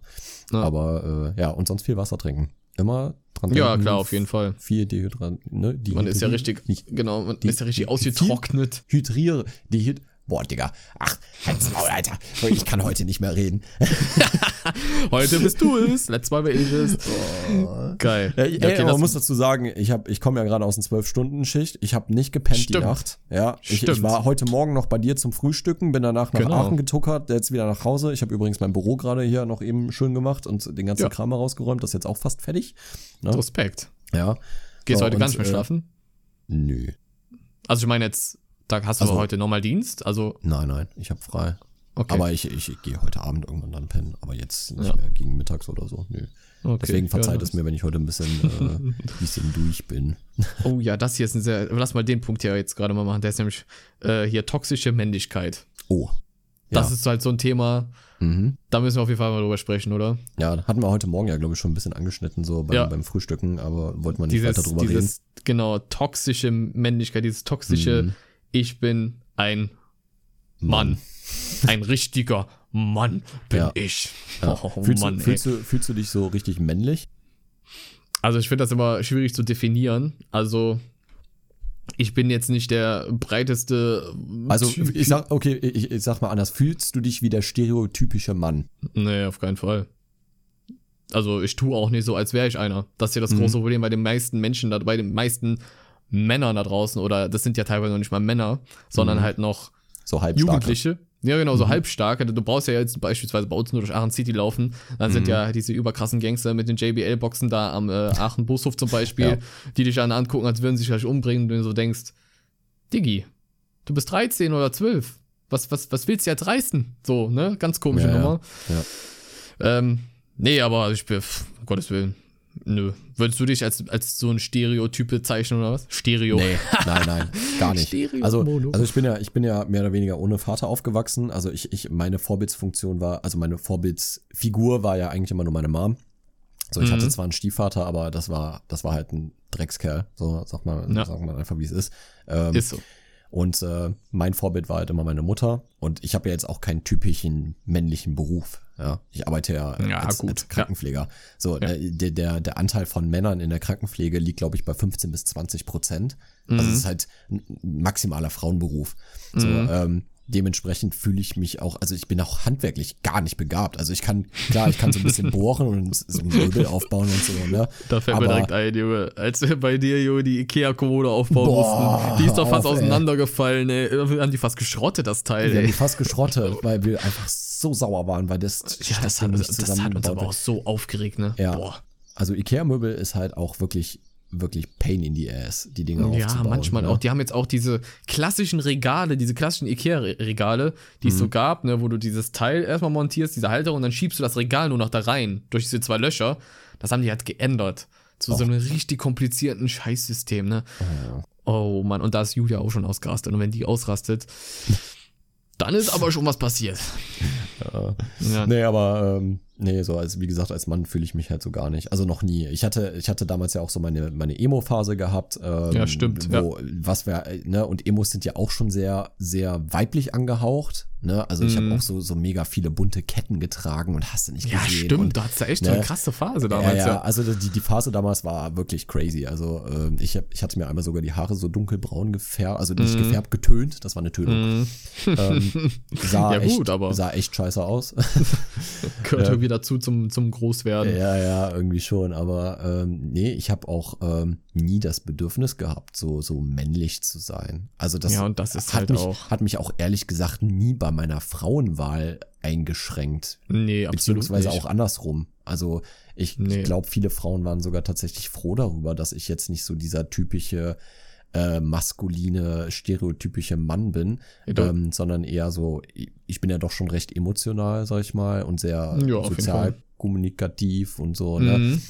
Ja. Aber äh, ja, und sonst viel Wasser trinken. Immer dran Ja, denken, klar, auf jeden Fall. Viel Dehydrat, ne? Man ist ja richtig, Nicht genau, man die- ist ja richtig die- ausgetrocknet. Hydriere, Dehyd Boah, Digga. Ach, halt's Maul, Alter. Ich kann heute nicht mehr reden. *laughs* *laughs* *laughs* Heute bist du es. Letztes Mal war ich es. Geil. Ja, ey, okay, aber man muss dazu sagen, ich, hab, ich komme ja gerade aus einer 12-Stunden-Schicht. Ich habe nicht gepennt die Stimmt. Nacht. Ja, ich, ich war heute Morgen noch bei dir zum Frühstücken, bin danach nach Genau. Aachen getuckert, jetzt wieder nach Hause. Ich habe übrigens mein Büro gerade hier noch eben schön gemacht und den ganzen Ja. Kram rausgeräumt. Das ist jetzt auch fast fertig. Respekt. Ja. Gehst So, du heute gar und, nicht mehr äh, schlafen? Nö. Also ich meine jetzt, da hast du also- heute nochmal Dienst. Also, Nein, nein, ich habe frei. Okay. Aber ich, ich, gehe heute Abend irgendwann dann pennen, aber jetzt nicht Ja. mehr gegen mittags oder so. Nö. Okay, Deswegen verzeiht ja, es mir, wenn ich heute ein bisschen, äh, *laughs* bisschen durch bin. *laughs* Oh ja, das hier ist ein sehr. Lass mal den Punkt hier jetzt gerade mal machen. Der ist nämlich äh, hier toxische Männlichkeit. Oh. Das ja. ist halt so ein Thema, Mhm. da müssen wir auf jeden Fall mal drüber sprechen, oder? Ja, hatten wir heute Morgen ja, glaube ich, schon ein bisschen angeschnitten, so beim, Ja. beim Frühstücken, aber wollten wir nicht Dieses, weiter drüber reden. dieses, genau, toxische Männlichkeit, dieses toxische, Mhm. ich bin ein Mann. Ein richtiger Mann bin Ja. ich. Ja. Oh fühlst, Mann, du, fühlst, du, fühlst du dich so richtig männlich? Also ich finde das immer schwierig zu definieren. Also ich bin jetzt nicht der breiteste. Also, Typ. ich sag, okay, ich, ich sag mal anders, fühlst du dich wie der stereotypische Mann? Nee, auf keinen Fall. Also ich tue auch nicht so, als wäre ich einer. Das ist ja das Mhm. große Problem bei den meisten Menschen, bei den meisten Männern da draußen, oder das sind ja teilweise noch nicht mal Männer, sondern Mhm. halt noch So halb stark. Jugendliche. Ja, genau, Mhm. so halbstarke. Du brauchst ja jetzt beispielsweise bei uns nur durch Aachen City laufen. Dann sind Mhm. ja diese überkrassen Gangster mit den JBL-Boxen da am äh, Aachen Bushof zum Beispiel, Ja. die dich dann angucken, als würden sie sich gleich umbringen, und du so denkst, Diggi, du bist 13 oder 12. Was, was, was willst du jetzt reißen? So, ne? Ganz komische Ja. Nummer. Ja. Ähm, nee, aber ich bin, um Gottes Willen. Nö. Würdest du dich als, als so ein Stereotyp bezeichnen oder was? Stereo. Nee, nein, nein, gar nicht. Stereo Also, also ich bin ja, ich bin ja mehr oder weniger ohne Vater aufgewachsen. Also ich, ich, meine Vorbildsfunktion war, also meine Vorbildsfigur war ja eigentlich immer nur meine Mom. So, ich Mhm. hatte zwar einen Stiefvater, aber das war, das war halt ein Dreckskerl. So, sag mal, Ja. sagt man einfach, wie es ist. Ähm, Ist so. Und äh, mein Vorbild war halt immer meine Mutter. Und ich habe ja jetzt auch keinen typischen männlichen Beruf. Ja, ich arbeite ja, Ja, als, gut. als Krankenpfleger. So, Ja. äh, der, der, der Anteil von Männern in der Krankenpflege liegt, glaube ich, bei 15 bis 20 Prozent. Also es ist halt ein maximaler Frauenberuf. So, Mhm. ähm, dementsprechend fühle ich mich auch, also ich bin auch handwerklich gar nicht begabt. Also ich kann, klar, ich kann so ein bisschen *laughs* bohren und so Möbel aufbauen und so, ne? Da fällt mir direkt ein, Junge, als wir bei dir, Junge, die Ikea-Kommode aufbauen Boah, mussten. Die ist doch fast auf, auseinandergefallen, ey. Wir haben die fast geschrottet, das Teil, Wir haben ey. die fast geschrottet, weil wir einfach so sauer waren, weil das, Ja, das hat, das hat uns aber auch so aufgeregt, ne? Ja. Boah. Also Ikea-Möbel ist halt auch wirklich, wirklich Pain in the Ass, die Dinger Ja, aufzubauen. manchmal ne? auch. Die haben jetzt auch diese klassischen Regale, diese klassischen Ikea-Regale, die Mhm. es so gab, ne, wo du dieses Teil erstmal montierst, diese Halterung, und dann schiebst du das Regal nur noch da rein, durch diese zwei Löcher. Das haben die halt geändert. Zu so einem richtig komplizierten Scheißsystem, ne? Oh Mann, und da ist Julia auch schon ausgerastet. Und wenn die ausrastet, dann ist aber schon was passiert. *laughs* Ja. Ja. Nee, aber ähm, nee, so als wie gesagt, als Mann fühle ich mich halt so gar nicht. Also noch nie. Ich hatte, ich hatte damals ja auch so meine, meine Emo-Phase gehabt. Ähm, Ja, stimmt, Wo, was wir, ne, und Emos sind ja auch schon sehr, sehr weiblich angehaucht. Ne? Also ich Mhm. habe auch so, so mega viele bunte Ketten getragen und hast du nicht Ja, gesehen. stimmt. Und, da hat's ja echt ne? eine krasse Phase damals. ja, Ja, ja, also die, die Phase damals war wirklich crazy. Also ähm, ich, hab, ich hatte mir einmal sogar die Haare so dunkelbraun gefärbt, also nicht Mhm. gefärbt, getönt. Das war eine Tönung. Mhm. Ähm, *laughs* sah Ja, echt, gut, aber- sah echt scheiße aus. *laughs* Gehört Ja. irgendwie dazu zum, zum Großwerden. ja, ja, irgendwie schon. Aber ähm, nee, ich habe auch ähm, nie das Bedürfnis gehabt, so, so männlich zu sein. Also das, Ja, und das ist hat, halt mich, auch- hat mich auch ehrlich gesagt nie bei meiner Frauenwahl eingeschränkt. Nee, absolut Beziehungsweise nicht. auch andersrum. Also ich, Nee. ich glaube, viele Frauen waren sogar tatsächlich froh darüber, dass ich jetzt nicht so dieser typische äh, maskuline, stereotypische Mann bin, ähm, sondern eher so, ich- bin ja doch schon recht emotional, sag ich mal, und sehr Ja, sozial kommunikativ und so, ne? Mhm.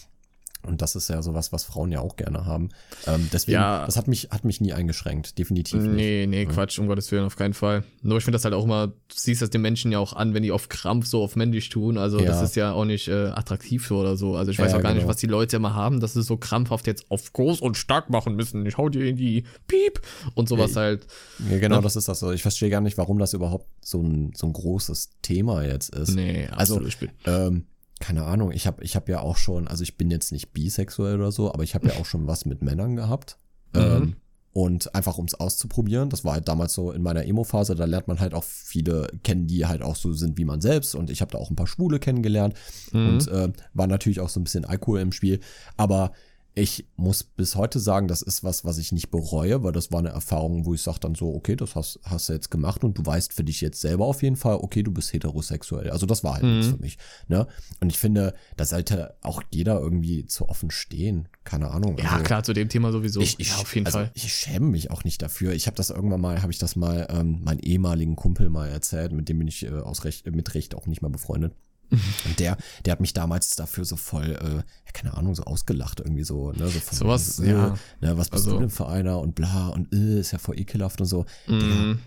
Und das ist ja sowas, was Frauen ja auch gerne haben. Ähm, deswegen, Ja. das hat mich, hat mich nie eingeschränkt, definitiv nicht. Nee, nee, Quatsch, um Gottes Willen, auf keinen Fall. Nur ich finde das halt auch immer, du siehst das den Menschen ja auch an, wenn die auf Krampf so auf männlich tun. Also das Ja. ist ja auch nicht äh, attraktiv so oder so. Also ich weiß Ja, auch gar nicht, genau. was die Leute immer haben, dass sie so krampfhaft jetzt auf groß und stark machen müssen. Ich hau dir in die Piep und sowas Ja, halt. Ja, genau, Ne? das ist das. Also ich verstehe gar nicht, warum das überhaupt so ein, so ein großes Thema jetzt ist. Nee, Also, absolut. ich bin, Ähm, keine Ahnung, ich habe ich hab ja auch schon, also ich bin jetzt nicht bisexuell oder so, aber ich habe ja auch schon was mit Männern gehabt. Mhm. Ähm, und einfach um es auszuprobieren, das war halt damals so in meiner Emo-Phase, da lernt man halt auch viele kennen, die halt auch so sind wie man selbst. Und ich habe da auch ein paar Schwule kennengelernt Mhm. und äh, war natürlich auch so ein bisschen Alkohol im Spiel. Aber ich muss bis heute sagen, das ist was, was ich nicht bereue, weil das war eine Erfahrung, wo ich sage dann so, okay, das hast, hast du jetzt gemacht und du weißt für dich jetzt selber auf jeden Fall, okay, du bist heterosexuell. Also das war halt Mhm. nichts für mich. Ne? Und ich finde, da sollte auch jeder irgendwie zu offen stehen. Keine Ahnung. Ja, also, klar, zu dem Thema sowieso. Ich, ich, ja, auf jeden also Fall. Ich schäme mich auch nicht dafür. Ich habe das irgendwann mal, habe ich das mal ähm, meinen ehemaligen Kumpel mal erzählt, mit dem bin ich äh, aus Recht, mit Recht auch nicht mehr befreundet. *laughs* Und der, der hat mich damals dafür so voll, äh, ja, keine Ahnung, so ausgelacht irgendwie so, ne, so von Sowas, äh, ja. Ne, was bist Also- du denn für einer und bla und äh, ist ja voll ekelhaft und so. Mhm.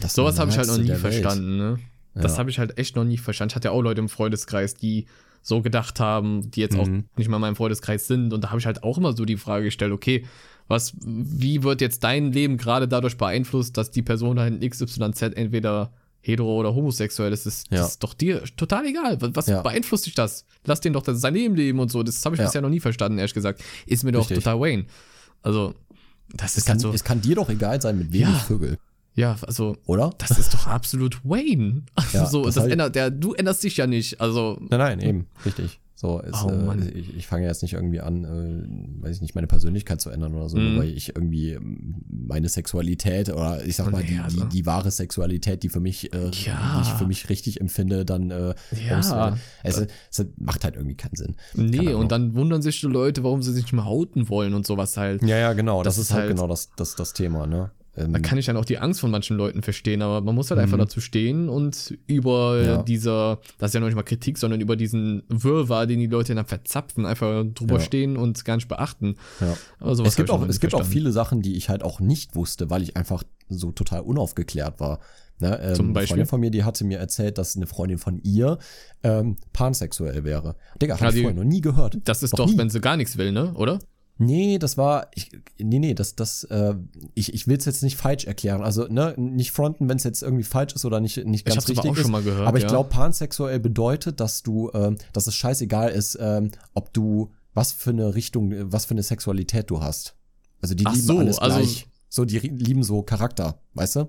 Das Sowas habe ich halt noch nie der verstanden, ne? Das Ja. habe ich halt echt noch nie verstanden. Ich hatte ja auch Leute im Freundeskreis, die so gedacht haben, die jetzt auch Mhm. nicht mal in meinem Freundeskreis sind. Und da habe ich halt auch immer so die Frage gestellt, okay, was, wie wird jetzt dein Leben gerade dadurch beeinflusst, dass die Person da in XYZ entweder hetero oder homosexuell ist? Das, Ja. das ist doch dir total egal. Was, Ja. beeinflusst dich das? Lass den doch sein Leben leben und so. Das habe ich Ja. bisher noch nie verstanden, ehrlich gesagt. Ist mir doch Richtig. total Wayne. Also, das Es ist kann, halt so. es kann dir doch egal sein, mit wem Ja. ich vögel, Ja, also, oder? das ist doch absolut Wayne. *laughs* Ja, so, das das, halt- ändert, der, du änderst dich ja nicht. Also, Nein, nein, eben, richtig. So, es, Oh, äh, ich, ich fange jetzt nicht irgendwie an, äh, weiß ich nicht, meine Persönlichkeit zu ändern oder so, nur weil ich irgendwie ähm, meine Sexualität oder ich sag mal, die, Nee, also- die, die wahre Sexualität, die für mich, äh, Ja. die ich für mich richtig empfinde, dann äh, Ja. auswähle. es, es macht halt irgendwie keinen Sinn. nee, Keine und dann wundern sich die Leute, warum sie sich nicht mehr outen wollen und sowas halt. Ja, ja, genau, das, Das ist ist halt, halt- genau das, das, das Thema, ne? Ähm, Da kann ich dann auch die Angst von manchen Leuten verstehen, aber man muss halt einfach Mhm. dazu stehen und über Ja. dieser, das ist ja noch nicht mal Kritik, sondern über diesen Wirrwarr, den die Leute dann verzapfen, einfach drüber Ja. stehen und gar nicht beachten. ja. Sowas es gibt, auch, es gibt auch viele Sachen, die ich halt auch nicht wusste, weil ich einfach so total unaufgeklärt war. Ne, ähm, Zum Eine Beispiel? Freundin von mir, die hatte mir erzählt, dass eine Freundin von ihr ähm, pansexuell wäre. Digga, hab Ja, ich vorher noch nie gehört. Das ist Noch doch, nie. wenn sie gar nichts will, ne? Oder? Nee, das war, ich, nee, nee, das, das, äh, ich, ich will es jetzt nicht falsch erklären. Also, ne, nicht fronten, wenn es jetzt irgendwie falsch ist oder nicht, nicht Ich ganz aber richtig auch ist. schon mal gehört, aber ich ja. glaube, pansexuell bedeutet, dass du, ähm, dass es scheißegal ist, ähm, ob du, was für eine Richtung, äh, was für eine Sexualität du hast. Also die Ach lieben so, alles also- gleich. So, die lieben so Charakter, weißt du?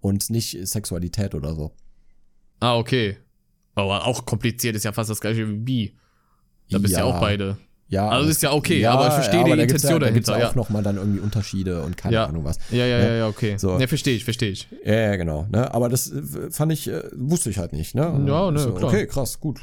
Und nicht Sexualität oder so. Ah, okay. Aber auch kompliziert ist ja fast das gleiche wie bi. Da bist ja, Ja. auch beide. Ja, Also aber- ist ja okay, aber ich verstehe die da gibt's Intention ja, da gibt's dahinter, ja auch ja. nochmal dann irgendwie Unterschiede und keine Ja. Ahnung was. Ja, ja, Ja. ja, ja, okay. So. Ne, verstehe ich, verstehe ich. Ja, ja, genau. Ne? Aber das äh, fand ich, äh, wusste ich halt nicht. Ne? Ja, ne, so, klar. Okay, krass, gut.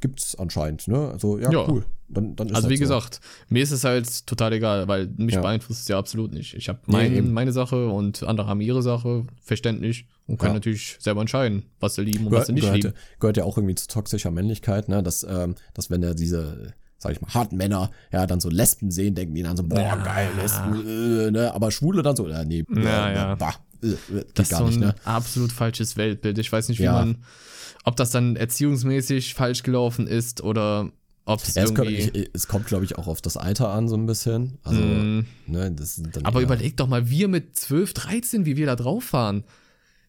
Gibt's anscheinend. Ne? Also, ja, Ja. cool. Dann, dann ist Also das wie so. gesagt, mir ist es halt total egal, weil mich Ja. beeinflusst es ja absolut nicht. Ich habe mein, eben. meine Sache und andere haben ihre Sache, verständlich, und können Ja. natürlich selber entscheiden, was sie lieben und was gehört, sie nicht gehört, lieben. gehört ja auch irgendwie zu toxischer Männlichkeit, ne? dass, ähm, dass wenn er diese, sag ich mal, harten Männer ja dann so Lesben sehen, denken die dann so, boah, Ja. geil, Lesben, äh, ne? aber Schwule dann so, äh, nee, Ja, äh, ja. Bah, äh, äh, Das ist gar so ein nicht, ne? absolut falsches Weltbild. Ich weiß nicht, wie Ja. man, ob das dann erziehungsmäßig falsch gelaufen ist oder ob es Ja, es kommt, ich, es kommt, glaube ich, auch auf das Alter an, so ein bisschen. Also, Mm. ne, das dann Aber eher- überleg doch mal, wir mit 12, 13, wie wir da drauf waren.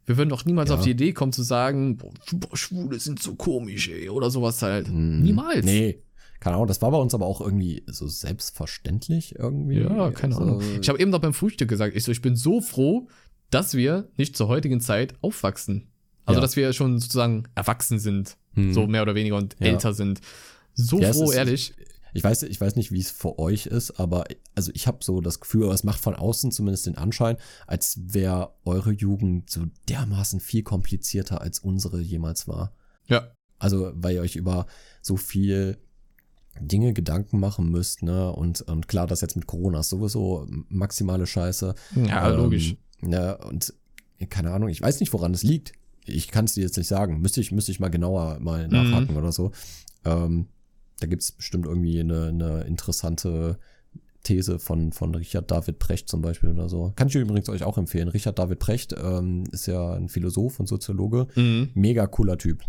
Wir würden doch niemals Ja. auf die Idee kommen zu sagen, boah, boah, Schwule sind so komisch, ey, oder sowas halt. Mm, Niemals. Nee. Keine Ahnung, das war bei uns aber auch irgendwie so selbstverständlich irgendwie. Ja, keine also, Ahnung. Ich habe eben noch beim Frühstück gesagt, ich so, ich bin so froh, dass wir nicht zur heutigen Zeit aufwachsen. Also, Ja. dass wir schon sozusagen erwachsen sind, Hm. so mehr oder weniger und Ja. älter sind. So Ja, froh, ist- ehrlich. Ich weiß, ich weiß nicht, wie es für euch ist, aber also ich habe so das Gefühl, aber es macht von außen zumindest den Anschein, als wäre eure Jugend so dermaßen viel komplizierter als unsere jemals war. Ja. Also, weil ihr euch über so viel Dinge Gedanken machen müsst, ne? Und, und klar, das jetzt mit Corona ist sowieso maximale Scheiße. Ja, Ähm, logisch. Ne, und keine Ahnung, ich weiß nicht, woran es liegt. Ich kann es dir jetzt nicht sagen. Müsste ich, müsste ich mal genauer mal Mhm. nachhaken oder so. Ähm, da gibt's bestimmt irgendwie eine, eine interessante These von, von Richard David Precht zum Beispiel oder so. Kann ich übrigens euch auch empfehlen. Richard David Precht ähm, ist ja ein Philosoph und Soziologe. Mhm. Mega cooler Typ.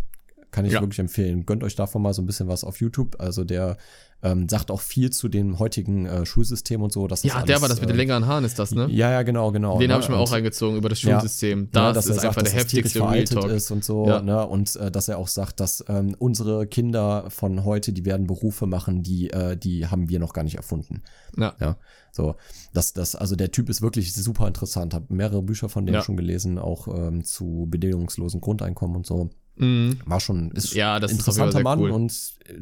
Kann ich Ja. wirklich empfehlen. Gönnt euch davon mal so ein bisschen was auf YouTube. Also der ähm, sagt auch viel zu dem heutigen äh, Schulsystem und so. Dass Ja, das der alles, war das mit den äh, längeren Haaren, ist das, ne? Ja, ja, genau, genau. Den ne? habe ich mir auch reingezogen über das. Schulsystem. ja, Das dass er ist sagt, einfach der das heftigste Real veraltet Talk. ist und so, Ja. ne? Und äh, dass er auch sagt, dass ähm, unsere Kinder von heute, die werden Berufe machen, die, äh, die haben wir noch gar nicht erfunden. Ja. Ja. So, das, das, also der Typ ist wirklich super interessant. Hab mehrere Bücher von dem schon gelesen, auch ähm, zu bedingungslosen Grundeinkommen und so. Mhm. War schon, ist Ja, das interessanter Mann cool. und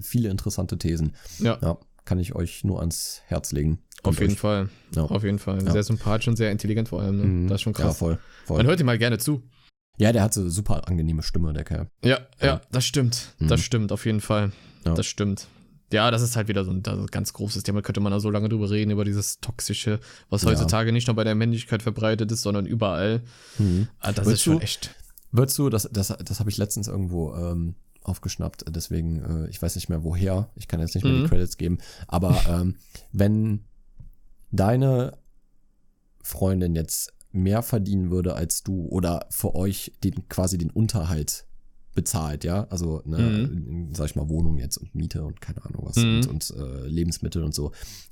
viele interessante Thesen. Ja. Ja, kann ich euch nur ans Herz legen. Auf jeden euch. Fall. Ja. Auf jeden Fall. Ja. Sehr sympathisch und sehr intelligent vor allem. Ne? Mhm. Das ist schon Ja, krass. voll. voll. Man hört ihm mal gerne zu. Ja, der hat so super angenehme Stimme, der Kerl. Ja, ja, Ja. das stimmt. Mhm. Das stimmt, auf jeden Fall. Ja. Das stimmt. Ja, das ist halt wieder so ein, ganz großes Thema. Könnte man da so lange drüber reden, über dieses Toxische, was Ja. heutzutage nicht nur bei der Männlichkeit verbreitet ist, sondern überall. Mhm. Ah, das Willst ist schon echt. Würdest du, das, das, das habe ich letztens irgendwo ähm, aufgeschnappt, deswegen, äh, ich weiß nicht mehr woher, ich kann jetzt nicht mehr Mhm. die Credits geben, aber *laughs* ähm, wenn deine Freundin jetzt mehr verdienen würde als du oder für euch den, quasi den Unterhalt bezahlt, ja, also ne, sag ich mal Wohnung jetzt und Miete und keine Ahnung was Mhm. und, und äh, Lebensmittel und so,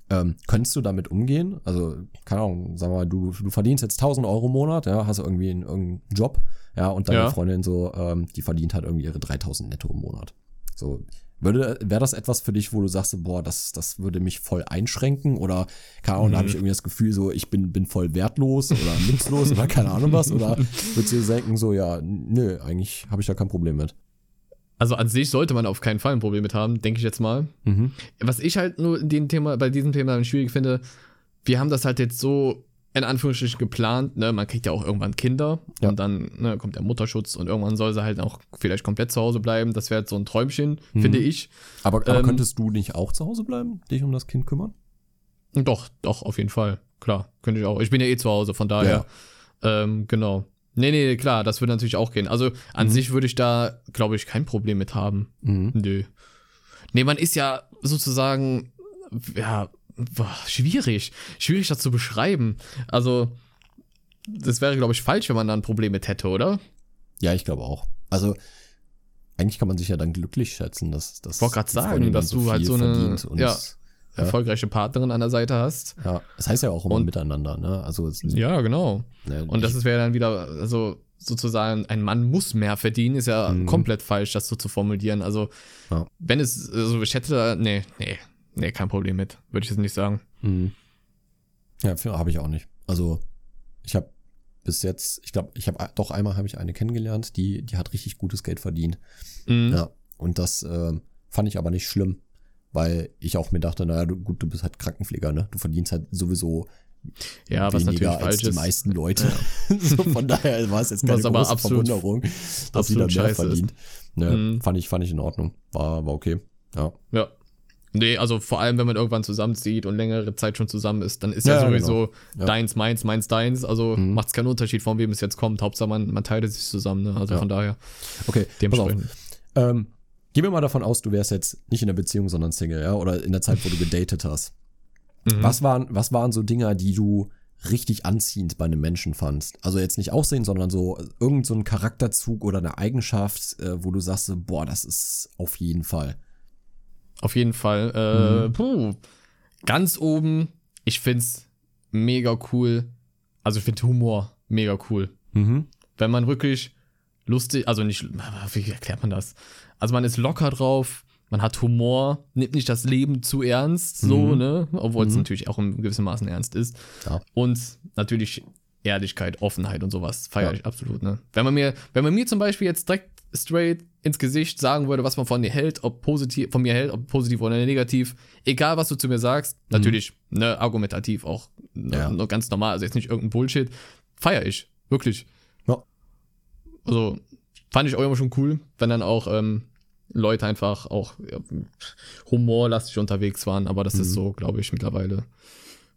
ähm, könntest du damit umgehen? Also keine Ahnung, wir mal, du, du verdienst jetzt 1000 Euro im Monat, ja, hast irgendwie einen, irgendeinen Job, ja, und deine Ja. Freundin so, ähm, die verdient halt irgendwie ihre 3000 netto im Monat. So, wäre das etwas für dich, wo du sagst, boah, das, das würde mich voll einschränken oder, keine Ahnung, da habe ich Mhm. irgendwie das Gefühl, so, ich bin, bin voll wertlos oder nutzlos oder keine Ahnung was oder würdest du denken, so, ja, nö, eigentlich habe ich da kein Problem mit. Also an sich sollte man auf keinen Fall ein Problem mit haben, denke ich jetzt mal. Mhm. Was ich halt nur in dem Thema, bei diesem Thema schwierig finde, wir haben das halt jetzt so in Anführungsstrichen geplant, ne, man kriegt ja auch irgendwann Kinder Ja. und dann ne, kommt der Mutterschutz und irgendwann soll sie halt auch vielleicht komplett zu Hause bleiben. Das wäre halt so ein Träumchen, Mhm. finde ich. Aber, aber Ähm, könntest du nicht auch zu Hause bleiben, dich um das Kind kümmern? Doch, doch, auf jeden Fall. Klar, könnte ich auch. Ich bin ja eh zu Hause, von daher. Ähm, genau. Nee, nee, klar, das würde natürlich auch gehen. Also an Mhm. sich würde ich da, glaube ich, kein Problem mit haben. Mhm. Nö. Nee, man ist ja sozusagen, ja, boah, schwierig. Schwierig, das zu beschreiben. Also, das wäre, glaube ich, falsch, wenn man da ein Problem mit hätte, oder? Ja, ich glaube auch. Also, eigentlich kann man sich ja dann glücklich schätzen, dass das. Ich wollte gerade sagen, dass du halt so eine- und, ja. ja. Erfolgreiche Partnerin an der Seite hast. ja. Das heißt ja auch immer Und- miteinander, ne? Also, es, Ja, genau. ne, Und das wäre dann wieder, also sozusagen, ein Mann muss mehr verdienen, ist ja Mhm. komplett falsch, das so zu formulieren. Also, Ja. wenn es, also ich hätte da, nee, nee, nee, kein Problem mit, würde ich jetzt nicht sagen. Mhm. Ja, habe ich auch nicht. Also, ich habe bis jetzt, ich glaube, ich habe doch einmal habe ich eine kennengelernt, die, die hat richtig gutes Geld verdient. Mhm. Ja. Und das ähm, fand ich aber nicht schlimm, weil ich auch mir dachte, naja, du, gut, du bist halt Krankenpfleger, ne? Du verdienst halt sowieso Ja, was natürlich weniger als falsch die ist. meisten Leute. *laughs* so, von daher war es jetzt keine Was aber große absolut- Verwunderung, dass sie dann absolut mehr verdient. Ne, Mhm. fand, ich, fand ich in Ordnung. War, war okay. Ja. Ja. Nee, also vor allem, wenn man irgendwann zusammenzieht und längere Zeit schon zusammen ist, dann ist ja, Ja, ja, sowieso Ja. deins, meins, meins, deins. Also Mhm. macht es keinen Unterschied, von wem es jetzt kommt. Hauptsache, man, man teilt sich zusammen. Ne? Also Ja. von daher, Okay, pass auf. dementsprechend. Ähm, gehen wir mal davon aus, du wärst jetzt nicht in der Beziehung, sondern Single, ja? Oder in der Zeit, wo du gedatet hast. Mhm. Was waren, was waren so Dinger, die du richtig anziehend bei einem Menschen fandst? Also jetzt nicht Aussehen, sondern so irgend so ein Charakterzug oder eine Eigenschaft, äh, wo du sagst, so, boah, das ist auf jeden Fall. Auf jeden Fall. Äh, Mhm. puh. Ganz oben, ich find's mega cool. Also ich finde Humor mega cool. Mhm. Wenn man wirklich lustig, also nicht, *laughs* wie erklärt man das? Also man ist locker drauf, man hat Humor, nimmt nicht das Leben zu ernst, so, Mhm. ne? Obwohl es Mhm. natürlich auch in gewissem Maßen ernst ist. Ja. Und natürlich Ehrlichkeit, Offenheit und sowas feiere Ja. ich absolut, ne? Wenn man mir, wenn man mir zum Beispiel jetzt direkt straight ins Gesicht sagen würde, was man von dir hält, ob positiv, von mir hält, ob positiv oder negativ, egal was du zu mir sagst, natürlich, ne, argumentativ auch, ne, Ja. ganz normal, also jetzt nicht irgendein Bullshit, feiere ich, wirklich. Ja. Also, fand ich auch immer schon cool, wenn dann auch ähm, Leute einfach auch ja, humorlastig unterwegs waren, aber das ist Mhm. so, glaube ich, mittlerweile.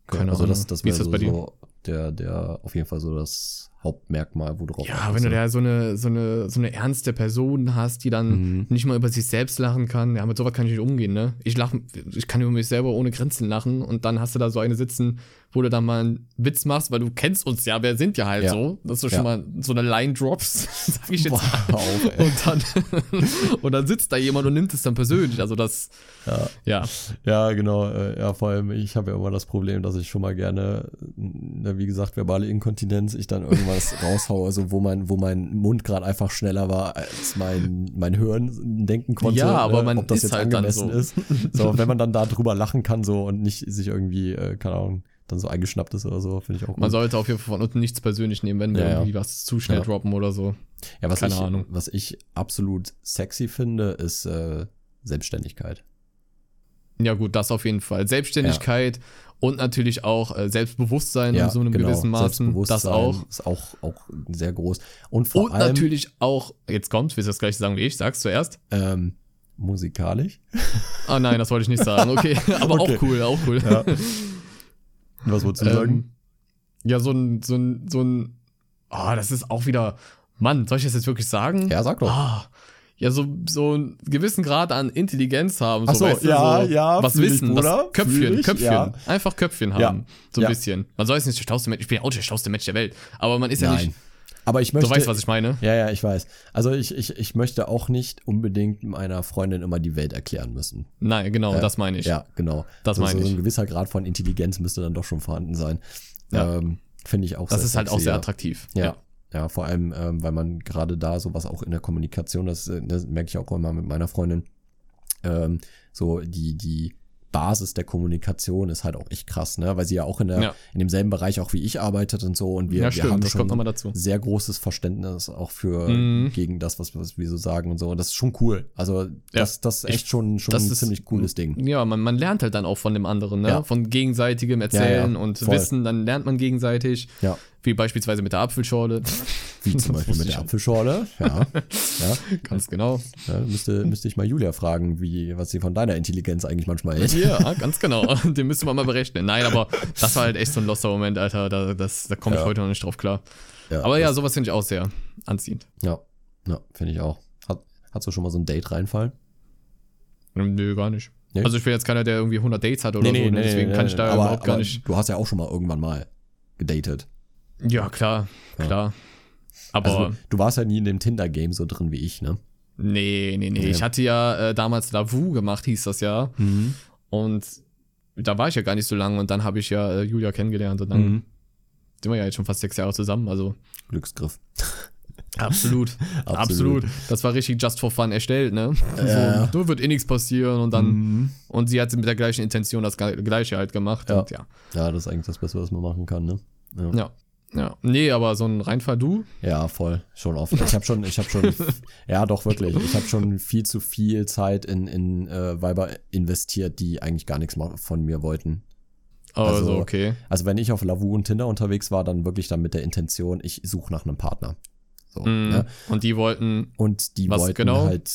Keine also das, Ahnung. das Wie wäre ist das so, bei dir? so der, der, auf jeden Fall so das Hauptmerkmal, wo du drauf Ja, wenn du da so eine, so eine, so eine ernste Person hast, die dann Mhm. nicht mal über sich selbst lachen kann, ja, mit sowas kann ich nicht umgehen, ne? Ich lach, ich kann über mich selber ohne Grenzen lachen und dann hast du da so eine sitzen, wo du dann mal einen Witz machst, weil du kennst uns ja, wir sind ja halt Ja. so, dass du Ja. schon mal so eine Line drops, *laughs* sag ich jetzt. Boah, hör auf. Und dann, *laughs* und dann sitzt da jemand und nimmt es dann persönlich. Also das, Ja. ja. Ja, genau. Äh, ja, vor allem, ich habe ja immer das Problem, dass ich schon mal gerne, ne, wie gesagt, verbale Inkontinenz, ich dann irgendwas *laughs* raushaue, also wo mein, wo mein Mund gerade einfach schneller war, als mein, mein Hören denken konnte. Ja, aber ne, man ob das ist jetzt halt dann angemessen so. ist. So, wenn man dann da drüber lachen kann so und nicht sich irgendwie, äh, keine Ahnung, dann so eingeschnappt ist oder so, finde ich auch Man gut. sollte auf jeden Fall von unten nichts persönlich nehmen, wenn wir Ja, ja. irgendwie was zu schnell Ja. droppen oder so. Ja, was keine ich, Ahnung. was ich absolut sexy finde, ist äh, Selbstständigkeit. Ja, gut, das auf jeden Fall. Selbstständigkeit und natürlich auch äh, Selbstbewusstsein Ja, in so einem genau. gewissen Maßen. Das auch. Ist auch, auch sehr groß. Und vor Und allem natürlich auch, jetzt kommt, willst du das gleich sagen wie ich? Sag's zuerst. ähm, musikalisch. Ah nein, das wollte ich nicht sagen. Okay, *laughs* aber Okay. auch cool, auch cool. Ja. *laughs* Was wolltest du sagen? Ähm, ja, so ein, so ein, so ein, ah, das ist auch wieder, Mann, soll ich das jetzt wirklich sagen? Ja, sag doch. Ah, ja, so, so einen gewissen Grad an Intelligenz haben. Ach so, weißt du, ja, so ja, Was ich, wissen, Bruder, das Köpfchen, ich, Köpfchen. ja. Einfach Köpfchen Ja. haben. So ein Ja. bisschen. Man soll es nicht der schlauste Mensch, ich bin ja auch der schlauste Mensch der Welt. Aber man ist ja Nein. nicht, Aber ich möchte. du weißt, was ich meine. ja, ja, ich weiß. Also ich, ich, ich möchte auch nicht unbedingt meiner Freundin immer die Welt erklären müssen. Nein, genau, das meine ich. Ja, genau. Das Also meine so ich. ein gewisser Grad von Intelligenz müsste dann doch schon vorhanden sein. Ja. Ähm, Finde ich auch Das ist halt auch sehr ja. attraktiv. Ja. Ja, vor allem, ähm, weil man gerade da sowas auch in der Kommunikation, das, äh, das merke ich auch immer mit meiner Freundin, ähm, so die, die Basis der Kommunikation ist halt auch echt krass, ne? Weil sie ja auch in, der, Ja. in demselben Bereich auch wie ich arbeitet und so und wir, Ja, wir stimmt, haben das schon sehr großes Verständnis auch für Mhm. gegen das, was, was wir so sagen und so. Und das ist schon cool. Also das, das ist echt schon, schon das ein ist- ziemlich cooles Ding. Ja, man, man lernt halt dann auch von dem anderen, ne? Ja. Von gegenseitigem Erzählen Ja, ja, und voll. Wissen, dann lernt man gegenseitig. Ja. Wie beispielsweise mit der Apfelschorle. Wie zum Beispiel mit der. Apfelschorle. Ja. ja. Ganz genau. ja müsste, müsste ich mal Julia fragen, wie, was sie von deiner Intelligenz eigentlich manchmal hält. Ja, ganz genau. *laughs* Den müsste man mal berechnen. Nein, aber das war halt echt so ein loster Moment, Alter. Da, das, da komme ich Ja. heute noch nicht drauf klar. Aber ja, sowas finde ich auch sehr anziehend. Ja, ja finde ich auch. Hat, hast du schon mal so ein Date reinfallen? Nö, gar nicht. Nee? Also ich bin jetzt keiner, der irgendwie 100 Dates hat oder so. ne? deswegen kann ich da aber, überhaupt gar nicht. Du hast ja auch schon mal irgendwann mal gedatet. Ja, klar, Ja. klar. Aber Also du warst ja nie in dem Tinder-Game so drin wie ich, ne? nee, nee, nee. Nee. Ich hatte ja äh, damals Lavu gemacht, hieß das ja. Und da war ich ja gar nicht so lange und dann habe ich ja äh, Julia kennengelernt und dann Mhm. sind wir ja jetzt schon fast sechs Jahre zusammen. Also Glücksgriff. absolut, *laughs* absolut. Das war richtig just for fun erstellt, ne? Ja. So, wird eh nichts passieren und dann Mhm. und sie hat mit der gleichen Intention das gleiche halt gemacht. Ja. Und ja, Ja, das ist eigentlich das Beste, was man machen kann, ne? Ja, ja, ja. Nee, aber so ein Reinfall du? ja voll. Schon oft. Ich habe schon, ich habe schon, *laughs* ja doch wirklich. Ich habe schon viel zu viel Zeit in, in äh, Weiber investiert, die eigentlich gar nichts von mir wollten. Also, Also, okay. Also wenn ich auf Lavu und Tinder unterwegs war, dann wirklich dann mit der Intention, ich suche nach einem Partner. So, Mhm. ne? Und die wollten Und die wollten genau? halt,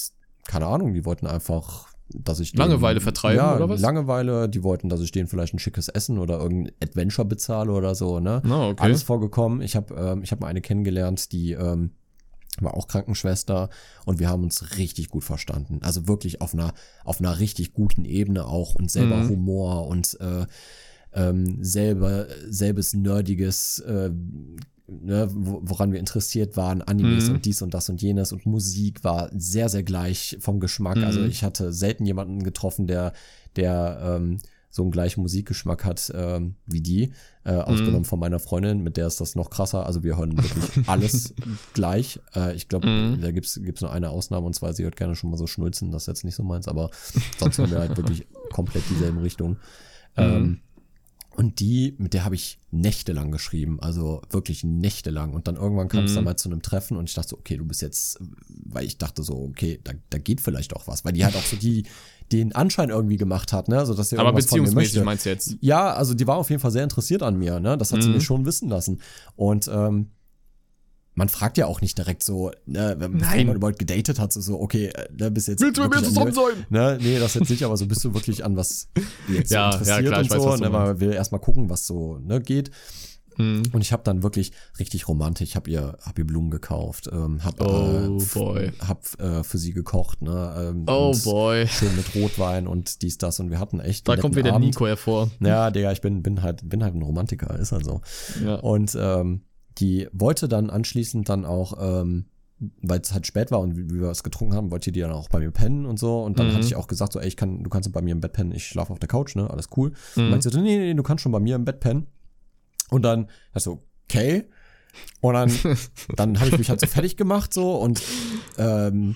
keine Ahnung, die wollten einfach, dass ich denen- Langeweile vertreiben, ja, oder was? Langeweile, die wollten, dass ich denen vielleicht ein schickes Essen oder irgendein Adventure bezahle oder so, ne? Na, okay. Alles vorgekommen. Ich habe ähm, ich hab mal eine kennengelernt, die ähm, war auch Krankenschwester und wir haben uns richtig gut verstanden. Also wirklich auf einer, auf einer richtig guten Ebene auch und selber Mhm. Humor und äh, ähm, selber, selbes nerdiges, äh, ne, wo- woran wir interessiert waren, Animes Mhm. und dies und das und jenes und Musik war sehr, sehr gleich vom Geschmack. Mhm. Also ich hatte selten jemanden getroffen, der, der ähm, so einen gleichen Musikgeschmack hat ähm, wie die, äh, Mhm. ausgenommen von meiner Freundin, mit der ist das noch krasser. Also wir hören wirklich *laughs* alles gleich. Äh, ich glaube, Mhm. da gibt's gibt's nur eine Ausnahme und zwar sie hört gerne schon mal so schnulzen, das ist jetzt nicht so meins, aber sonst hören wir halt wirklich komplett dieselben Richtungen. Ähm, und die, mit der habe ich nächtelang geschrieben, also wirklich nächtelang. Und dann irgendwann kam es Mhm. dann mal zu einem Treffen und ich dachte so, okay, du bist jetzt, weil ich dachte so, okay, da, da geht vielleicht auch was, weil die halt auch so die, den Anschein irgendwie gemacht hat, ne, so dass sie aber irgendwas von mir beziehungsmäßig meinst du jetzt? Ja, also die war auf jeden Fall sehr interessiert an mir, ne? Das hat sie Mhm. mir schon wissen lassen. Und ähm, man fragt ja auch nicht direkt so, ne, wenn man überhaupt gedatet hat, so, so okay, äh, ne, bist jetzt. Willst du mit mir zusammen sein? Ne, nee, das jetzt nicht, aber so bist du wirklich an was jetzt *laughs* Ja, so ja, interessiert klar, ich und weiß, so, du ne, man will erstmal gucken, was so ne, geht. Mhm. Und ich habe dann wirklich richtig romantisch, ich habe ihr, hab ihr Blumen gekauft, ähm, hab, Oh, äh, boy. hab äh, für sie gekocht, ne, ähm, Oh boy. schön mit Rotwein und dies, das und wir hatten echt Da kommt wieder Abend. Nico hervor. Ja, Digga, ich bin, bin halt, bin halt ein Romantiker, ist halt so. Ja. Und ähm, die wollte dann anschließend dann auch, ähm, weil es halt spät war und wie, wir es getrunken haben, wollte die dann auch bei mir pennen und so. Und dann Mhm. hatte ich auch gesagt, so, ey, ich kann, du kannst bei mir im Bett pennen, ich schlafe auf der Couch, ne? Alles cool. Mhm. Und meinte sie, nee, nee, nee, du kannst schon bei mir im Bett pennen. Und dann, also, okay. Und dann, *laughs* dann habe ich mich halt so fertig gemacht so und ähm,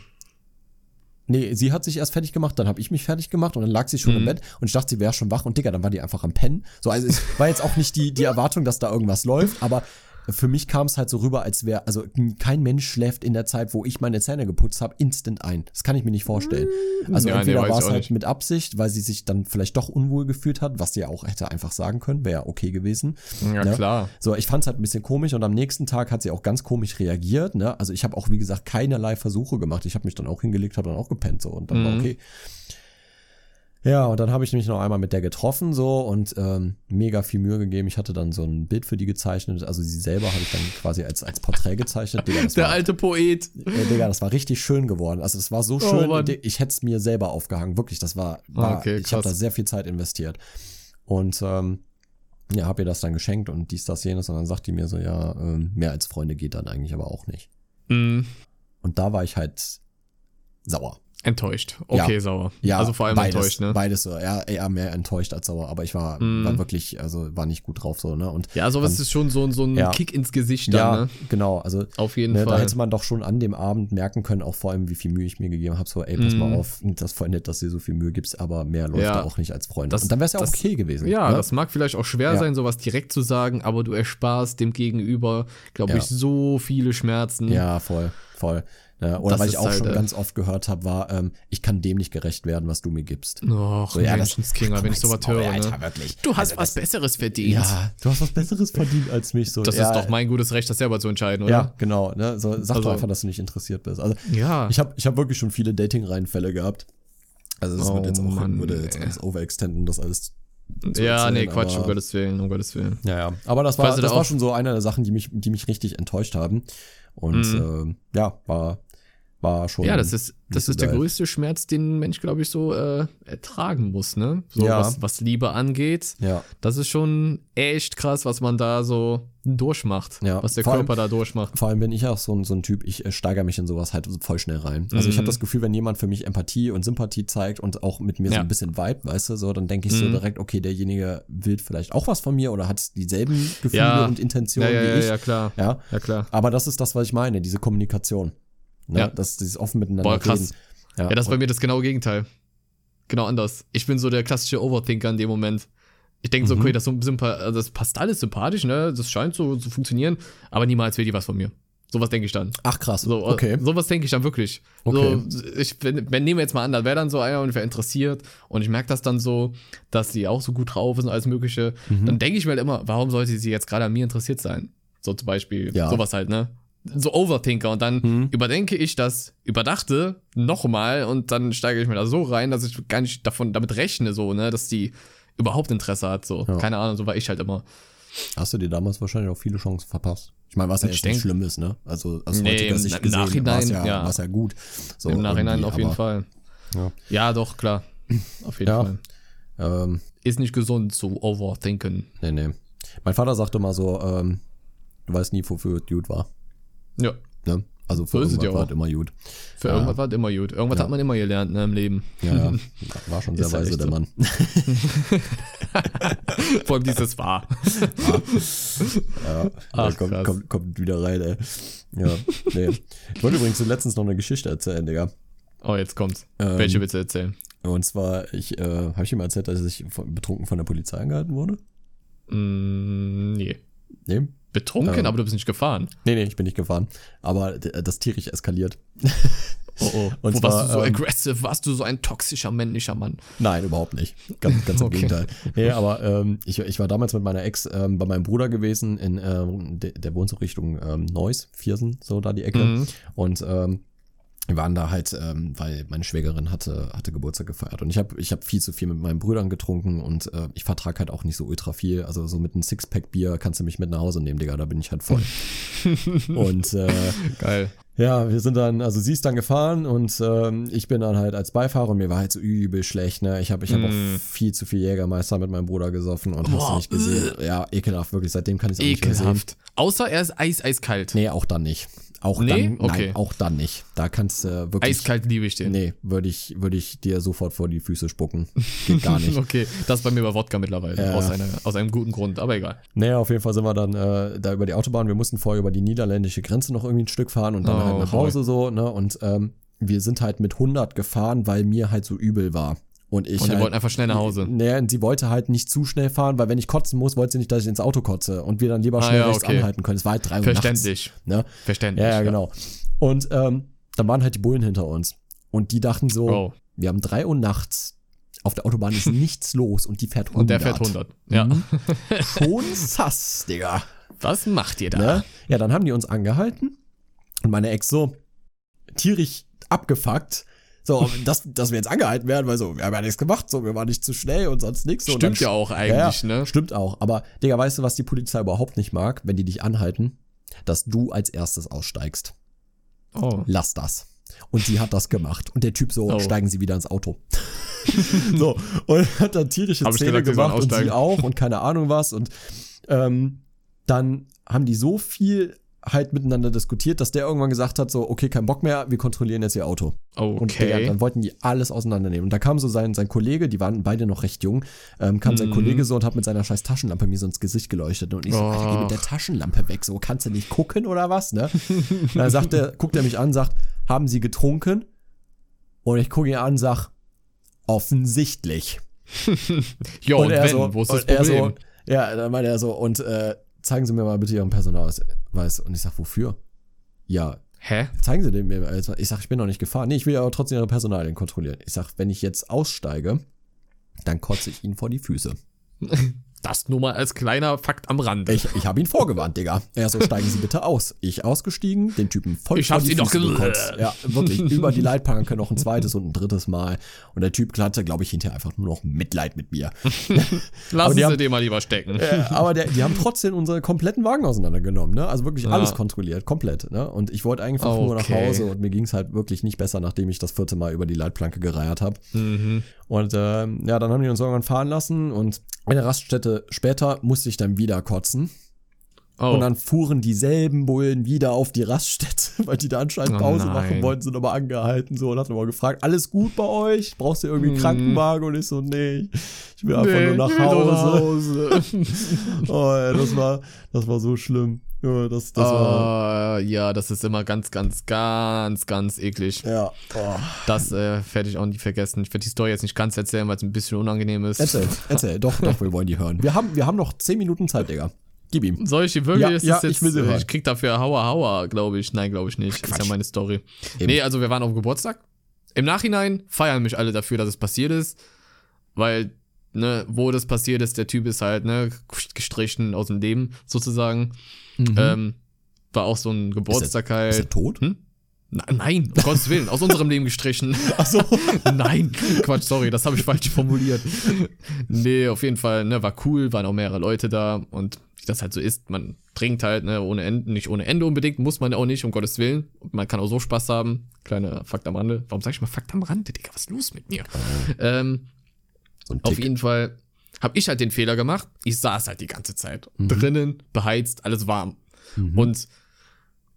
Nee, sie hat sich erst fertig gemacht, dann habe ich mich fertig gemacht und dann lag sie schon im Mhm. Bett und ich dachte, sie wäre schon wach und Digga, dann war die einfach am Pennen. So, also es war jetzt auch nicht die, die Erwartung, dass da irgendwas läuft, aber für mich kam es halt so rüber, als wäre, also kein Mensch schläft in der Zeit, wo ich meine Zähne geputzt habe, instant ein. Das kann ich mir nicht vorstellen. Also Ja, nee, entweder weiß war es halt nicht. mit Absicht, weil sie sich dann vielleicht doch unwohl gefühlt hat, was sie ja auch hätte einfach sagen können, wäre okay gewesen. Ja, ne? klar. So, ich fand es halt ein bisschen komisch und am nächsten Tag hat sie auch ganz komisch reagiert. Ne? Also ich habe auch, wie gesagt, keinerlei Versuche gemacht. Ich habe mich dann auch hingelegt, habe dann auch gepennt so und dann war Mhm. okay. Ja, und dann habe ich mich noch einmal mit der getroffen so und ähm, mega viel Mühe gegeben. Ich hatte dann so ein Bild für die gezeichnet. Also sie selber habe ich dann quasi als, als Porträt gezeichnet. Digga, Der war, alte Poet. äh, Digga, das war richtig schön geworden. Also das war so Oh, schön, Mann. ich hätte es mir selber aufgehangen. Wirklich, das war, war Okay, ich habe da sehr viel Zeit investiert. Und ähm, ja, habe ihr das dann geschenkt und dies, das, jenes. Und dann sagt die mir so, ja, ähm, mehr als Freunde geht dann eigentlich aber auch nicht. Mhm. Und da war ich halt sauer. Enttäuscht. Okay, sauer. Ja, also vor allem beides, enttäuscht, ne? Beides so, ja, eher mehr enttäuscht als sauer. Aber ich war, Mhm. war wirklich, also war nicht gut drauf so, ne? Und Ja, sowas ist schon so, so ein Ja. Kick ins Gesicht ja, dann, ne? genau, also Auf jeden Ne, da Fall. hätte man doch schon an dem Abend merken können, auch vor allem, wie viel Mühe ich mir gegeben habe. So, ey, pass Mhm. mal auf, das ist voll nett, dass du dir so viel Mühe gibst, aber mehr läuft Ja. da auch nicht als Freund. Das- Und dann wäre es ja auch okay gewesen. Ja, ne? das mag vielleicht auch schwer Ja. sein, sowas direkt zu sagen, aber du ersparst dem Gegenüber, glaube Ja. ich, so viele Schmerzen. ja, voll, voll. Ja, oder Das was ich auch halt, schon äh, ganz oft gehört habe, war, ähm, ich kann dem nicht gerecht werden, was du mir gibst. Och, So, ja, das- Menschenskinder, wenn ich sowas höre, Alter, ne? wirklich. Du hast Also was das, Besseres verdient. Ja, du hast was Besseres verdient als mich. So, Das ja, ist doch mein gutes Recht, das selber zu entscheiden, oder? Ja, genau. Ne? So, sag Also- doch einfach, dass du nicht interessiert bist. Also, Ja. ich habe ich hab wirklich schon viele Dating-Reihenfälle gehabt. Also das Oh, wird jetzt auch Mann, würde jetzt alles overextenden, das alles zu ja, erzählen, nee, Quatsch, um Gottes Willen, um Gottes Willen. Ja, ja. Aber das war, Weißt du, das da war schon so eine der Sachen, die mich, die mich richtig enttäuscht haben. Und Mhm. äh, ja, war, war schon. Ja, das ist, das so ist der geil. größte Schmerz, den ein Mensch, glaube ich, so äh, ertragen muss, ne? So Ja. was, was Liebe angeht. Ja, Das ist schon echt krass, was man da so durchmacht. Ja, Was der vor allem- Körper da durchmacht. vor allem bin ich auch so ein, so ein Typ, ich äh, steigere mich in sowas halt voll schnell rein. Also ich Mhm. habe das Gefühl, wenn jemand für mich Empathie und Sympathie zeigt und auch mit mir so Ja. ein bisschen Vibe, weißt du, so, dann denke ich so Mhm. direkt, okay, derjenige will vielleicht auch was von mir oder hat dieselben Gefühle Ja. und Intentionen Ja, ja, wie ja, ich. ja, klar. Ja, Ja, klar. aber das ist das, was ich meine, diese Kommunikation. Ne? Ja. Das, dieses offen miteinander Boah, krass. reden. Ja, das ist bei mir das genaue Gegenteil. Genau anders. Ich bin so der klassische Overthinker in dem Moment. Ich denke so, Mhm. okay, das, also das passt alles sympathisch, ne? Das scheint so zu funktionieren, aber niemals will die was von mir. Sowas denke ich dann. Ach krass, So, okay. Sowas denke ich dann wirklich. Okay. So, ich, wenn, wenn nehmen wir jetzt mal an, da wäre dann so einer und wäre interessiert und ich merke das dann so, dass sie auch so gut drauf ist und alles Mögliche, Mhm. dann denke ich mir halt immer, warum sollte sie jetzt gerade an mir interessiert sein? So zum Beispiel, Ja. sowas halt, ne? So Overthinker und dann Mhm. überdenke ich das Überdachte nochmal und dann steige ich mir da so rein, dass ich gar nicht davon damit rechne, so, ne, dass die überhaupt Interesse hat, so. Ja. Keine Ahnung, so war ich halt immer. Hast du dir damals wahrscheinlich auch viele Chancen verpasst? Ich meine, was ja Ich jetzt nicht denk- schlimm ist, ne? Also aus Nee, heutiger im Sicht gesehen Nachhinein, ja, ja. ja gut. So, Im Nachhinein auf jeden aber, Fall. Ja. Ja, doch, klar. Auf jeden. Fall. Ähm, Ist nicht gesund zu overthinken. nee, nee. Mein Vater sagte mal so, ähm, du weißt nie, wofür gut war. Ja. Ne? Also für So irgendwas ja war es immer gut. Für Ja. irgendwas war es immer gut. Irgendwas Ja. hat man immer gelernt ne, im Leben. Ja, ja. *laughs* War schon sehr weise, der so. Mann. *laughs* Vor allem dieses war. Ja, Ach, kommt, kommt, kommt wieder rein, ey. Ja, nee. Ich wollte übrigens letztens noch eine Geschichte erzählen, Digga. Oh, jetzt kommt's. Ähm, Welche willst du erzählen? Und zwar, ich, äh, habe ich dir mal erzählt, dass ich von, betrunken von der Polizei angehalten wurde? Mm, nee. Nee? Betrunken, Ähm. aber du bist nicht gefahren. Nee, nee, ich bin nicht gefahren. Aber d- das tierisch eskaliert. Oh, oh. *laughs* Und Wo zwar, warst du so ähm, aggressive? Warst du so ein toxischer männlicher Mann? Nein, überhaupt nicht. Ganz, ganz im *laughs* Okay. Gegenteil. Nee, aber ähm, ich, ich war damals mit meiner Ex ähm, bei meinem Bruder gewesen, in, ähm, der, der wohnt so Richtung ähm, Neuss, Viersen, so da die Ecke. Mhm. Und ähm, wir waren da halt, ähm, weil meine Schwägerin hatte, hatte Geburtstag gefeiert. Und ich habe ich hab viel zu viel mit meinen Brüdern getrunken und äh, ich vertrage halt auch nicht so ultra viel. Also so mit einem Sixpack Bier kannst du mich mit nach Hause nehmen, Digga, da bin ich halt voll. *laughs* und äh, Geil. ja, wir sind dann, also sie ist dann gefahren und ähm, ich bin dann halt als Beifahrer und mir war halt so übel schlecht, ne? Ich habe ich hab Mm. auch viel zu viel Jägermeister mit meinem Bruder gesoffen und hast Boah, du nicht gesehen. Ja, ekelhaft, wirklich. Seitdem kann ich es auch nicht mehr sehen. Ekelhaft. Außer er ist eis, eiskalt. Nee, auch dann nicht. Auch Nee? dann, Okay. nein, auch dann nicht. Da kannst du wirklich. Eiskalt liebe ich den. Nee, würde ich, würde ich dir sofort vor die Füße spucken. Geht gar *laughs* nicht. Okay, das ist bei mir bei Wodka mittlerweile. Ja. Aus, einer, aus einem guten Grund, aber egal. Naja, auf jeden Fall sind wir dann äh, da über die Autobahn. Wir mussten vorher über die niederländische Grenze noch irgendwie ein Stück fahren und dann Oh, halt nach. Hause so, ne? Und ähm, wir sind halt mit 100 gefahren, weil mir halt so übel war. Und ich Und die halt, wollten einfach schnell nach Hause. Naja, und sie wollte halt nicht zu schnell fahren, weil wenn ich kotzen muss, wollte sie nicht, dass ich ins Auto kotze und wir dann lieber Ah, schnell ja, rechts okay. anhalten können. Es war halt drei Uhr nachts. Verständlich. Ne? Verständlich. Ja, ja, genau. Und ähm, dann waren halt die Bullen hinter uns. Und die dachten so, Oh. wir haben drei Uhr nachts, auf der Autobahn ist *laughs* nichts los und die fährt 100. Und der fährt 100. Ja. Mhm. *laughs* Schon sass, Digga. Was macht ihr da? Ne? Ja, dann haben die uns angehalten und meine Ex so tierisch abgefuckt. So, dass, dass wir jetzt angehalten werden, weil so, wir haben ja nichts gemacht, so, wir waren nicht zu schnell und sonst nichts. So, Stimmt dann- ja auch eigentlich, ne? Stimmt auch. Aber, Digga, weißt du, was die Polizei überhaupt nicht mag, wenn die dich anhalten? Dass du als erstes aussteigst. Oh. Lass das. Und sie hat das gemacht. Und der Typ so, Oh. steigen Sie wieder ins Auto. *laughs* so, und hat dann tierische Hab Szene gemacht und sie auch und keine Ahnung was. Und ähm, dann haben die so viel halt miteinander diskutiert, dass der irgendwann gesagt hat, so, okay, kein Bock mehr, wir kontrollieren jetzt ihr Auto. Und Digga, Okay. dann wollten die alles auseinandernehmen. Und da kam so sein, sein Kollege, die waren beide noch recht jung, ähm, kam sein Mhm. Kollege so und hat mit seiner scheiß Taschenlampe mir so ins Gesicht geleuchtet. Und ich so, Alter, geh mit der Och. Taschenlampe weg, so kannst du nicht gucken oder was, ne? Und dann sagt er, guckt er mich an, sagt, haben Sie getrunken? Und ich gucke ihn an, sag, offensichtlich. *laughs* Jo, und, er wenn, so, wo ist das und Problem? So, ja, dann meinte er so, und äh, zeigen Sie mir mal bitte Ihren Personalausweis. Und ich sag, wofür? Ja, Hä? zeigen Sie den mir. mal. Ich sag, ich bin noch nicht gefahren. Nee, ich will aber trotzdem Ihre Personalien kontrollieren. Ich sag, wenn ich jetzt aussteige, dann kotze ich Ihnen vor die Füße. *laughs* Das nur mal als kleiner Fakt am Rande. Ich, ich habe ihn vorgewarnt, Digga. Er so, steigen Sie bitte aus. Ich ausgestiegen, den Typen voll Ich hab's Ihnen doch gekotzt. Ja, wirklich. *laughs* Über die Leitplanke noch ein zweites und ein drittes Mal. Und der Typ hatte, glaube ich, hinterher einfach nur noch Mitleid mit mir. *laughs* Lassen *laughs* Sie haben- den mal lieber stecken. Äh, aber der, die haben trotzdem unsere kompletten Wagen auseinandergenommen, ne? Also wirklich Ja. alles kontrolliert, komplett, ne? Und ich wollte einfach nur nach Okay. Hause und mir ging es halt wirklich nicht besser, nachdem ich das vierte Mal über die Leitplanke gereiert habe. Mhm. Und ähm, ja, dann haben die uns irgendwann fahren lassen und eine Raststätte später musste ich dann wieder kotzen. Oh. Und dann fuhren dieselben Bullen wieder auf die Raststätte, *laughs* weil die da anscheinend Oh Pause nein. machen wollten, sind aber angehalten so und hat nochmal gefragt, alles gut bei euch? Brauchst du irgendwie einen Mhm. Krankenwagen? Und ich so, nee, ich will einfach nur nach will nur Hause. Hause. *laughs* *laughs* Oh, ey, das war, das war so schlimm. Ja, das, das war, Ah, ja, das ist immer ganz, ganz, ganz, ganz eklig. ja. Oh. Das äh, werde ich auch nie vergessen. Ich werde die Story jetzt nicht ganz erzählen, weil es ein bisschen unangenehm ist. Erzähl, erzähl, doch, doch, wir wollen die hören. Wir haben, wir haben noch 10 Minuten Zeit, Digga. Gib ihm. Soll ich die wirklich? Ja, ist ja, jetzt, ich will sie äh, hören. ich krieg dafür Hauer Hauer, glaube ich. Nein, glaube ich nicht. Ist ja Quatsch. meine Story. Eben. Nee, also wir waren auf dem Geburtstag. Im Nachhinein feiern mich alle dafür, dass es passiert ist. Weil, ne, wo das passiert ist, der Typ ist halt, ne, gestrichen aus dem Leben, sozusagen. Ähm, war auch so ein Geburtstag Mhm. Ist er halt. tot? Hm? Na, nein, um Gottes Willen, aus unserem Leben gestrichen. *laughs* Achso. *laughs* Nein, Quatsch, sorry, das habe ich falsch formuliert. Nee, auf jeden Fall, ne, war cool, waren auch mehrere Leute da und wie das halt so ist, man trinkt halt, ne, ohne Ende, nicht ohne Ende unbedingt, muss man auch nicht, um Gottes Willen. Man kann auch so Spaß haben. Kleiner Fakt am Rande. Warum sag ich mal Fakt am Rande, Digga? Was ist los mit mir? Ähm, So auf jeden Fall habe ich halt den Fehler gemacht. Ich saß halt die ganze Zeit Mhm. drinnen, beheizt, alles warm. Und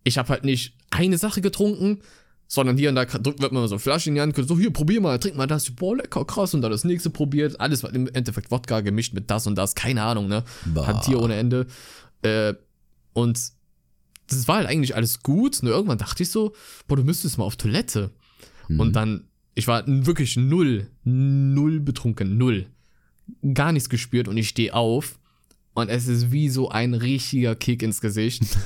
ich habe halt nicht eine Sache getrunken, sondern hier und da drückt wird man so eine Flasche in die Hand, so hier, probier mal, trink mal das, boah, lecker, krass, und dann das nächste probiert. Alles war im Endeffekt Wodka gemischt mit das und das, keine Ahnung, ne? Bah. Hantier ohne Ende. Äh, und das war halt eigentlich alles gut, nur irgendwann dachte ich so, boah, du müsstest mal auf Toilette. Mhm. Und dann, ich war wirklich null, null betrunken, null. Gar nichts gespürt und ich stehe auf und es ist wie so ein richtiger Kick ins Gesicht. *laughs*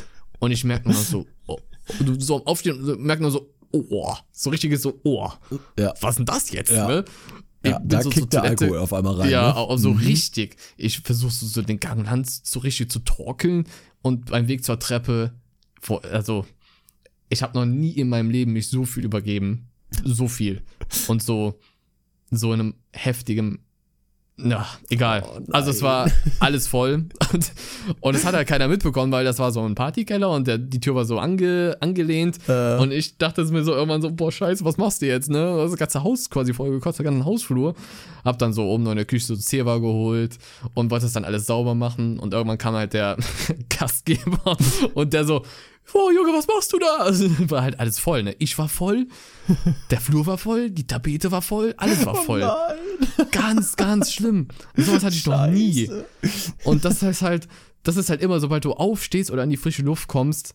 Und ich merke nur so, oh, du so am Aufstehen und so, merk nur so, oh, so richtiges so, oh, Ja. was denn das jetzt, Ja. ne? Ja, da so kickt der Toilette- Alkohol auf einmal rein. ja, ne? auch so richtig. Ich versuche so, so den Gang Hans so richtig zu torkeln und beim Weg zur Treppe, vor, also ich habe noch nie in meinem Leben mich so viel übergeben, so viel und so so in einem heftigen ja, egal. Oh also es war alles voll und, und es hat halt keiner mitbekommen, weil das war so ein Partykeller und der, die Tür war so ange, angelehnt Äh. und ich dachte mir so irgendwann so, boah, scheiße, was machst du jetzt, ne? Das ganze Haus quasi voll gekostet, der ganze Hausflur. Hab dann so oben noch in der Küche so Zewa geholt und wollte das dann alles sauber machen und irgendwann kam halt der *laughs* Gastgeber und der so, oh Junge, was machst du da? Also, war halt alles voll, ne? Ich war voll, der Flur war voll, die Tapete war voll, alles war voll. Nein. Ganz, ganz schlimm. Und sowas hatte ich noch nie. Scheiße. Und das heißt halt, das ist halt immer, sobald du aufstehst oder in die frische Luft kommst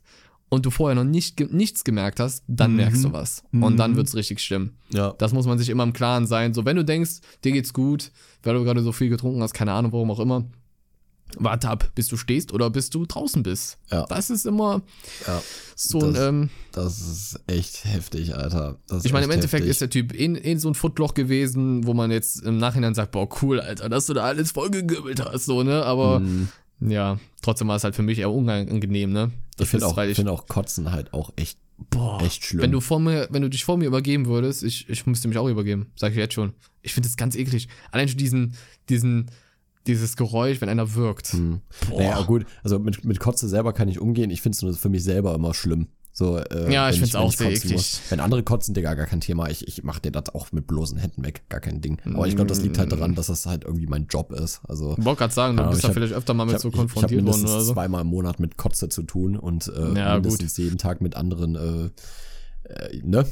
und du vorher noch nicht, nichts gemerkt hast, dann merkst du was. Und dann wird's richtig schlimm. Ja. Das muss man sich immer im Klaren sein. So, wenn du denkst, dir geht's gut, weil du gerade so viel getrunken hast, keine Ahnung, warum auch immer, warte ab, bis du stehst oder bis du draußen bist. Ja. Das ist immer Ja. so ein, Das- ähm, Das ist echt heftig, Alter. Das ich meine, im Endeffekt heftig. ist der Typ eh, eh so ein Footloch gewesen, wo man jetzt im Nachhinein sagt, boah, cool, Alter, dass du da alles vollgegübbelt hast, so, ne? Aber Mhm. ja, trotzdem war es halt für mich eher unangenehm, ne? Ich finde auch, ich, find auch Kotzen halt auch echt, boah, echt schlimm. wenn du vor mir, wenn du dich vor mir übergeben würdest, ich, ich müsste mich auch übergeben, sag ich jetzt schon. Ich finde das ganz eklig. Allein schon diesen, diesen, dieses Geräusch, wenn einer wirkt. Hm. Naja, gut, also mit, mit Kotze selber kann ich umgehen. Ich finde es nur für mich selber immer schlimm. So, äh, Ja, ich find's wenn auch sehr eklig. muss. Wenn andere kotzen, Digga, gar kein Thema. Ich, ich mach dir das auch mit bloßen Händen weg. Gar kein Ding. Aber ich glaube, das liegt halt daran, dass das halt irgendwie mein Job ist. Also, Ich wollte gerade sagen, du bist ich da hab- vielleicht öfter mal ich mit hab, so ich, ich konfrontiert worden oder so. zweimal im Monat mit Kotze zu tun und äh, Ja, mindestens jeden Tag mit anderen, äh, äh, ne?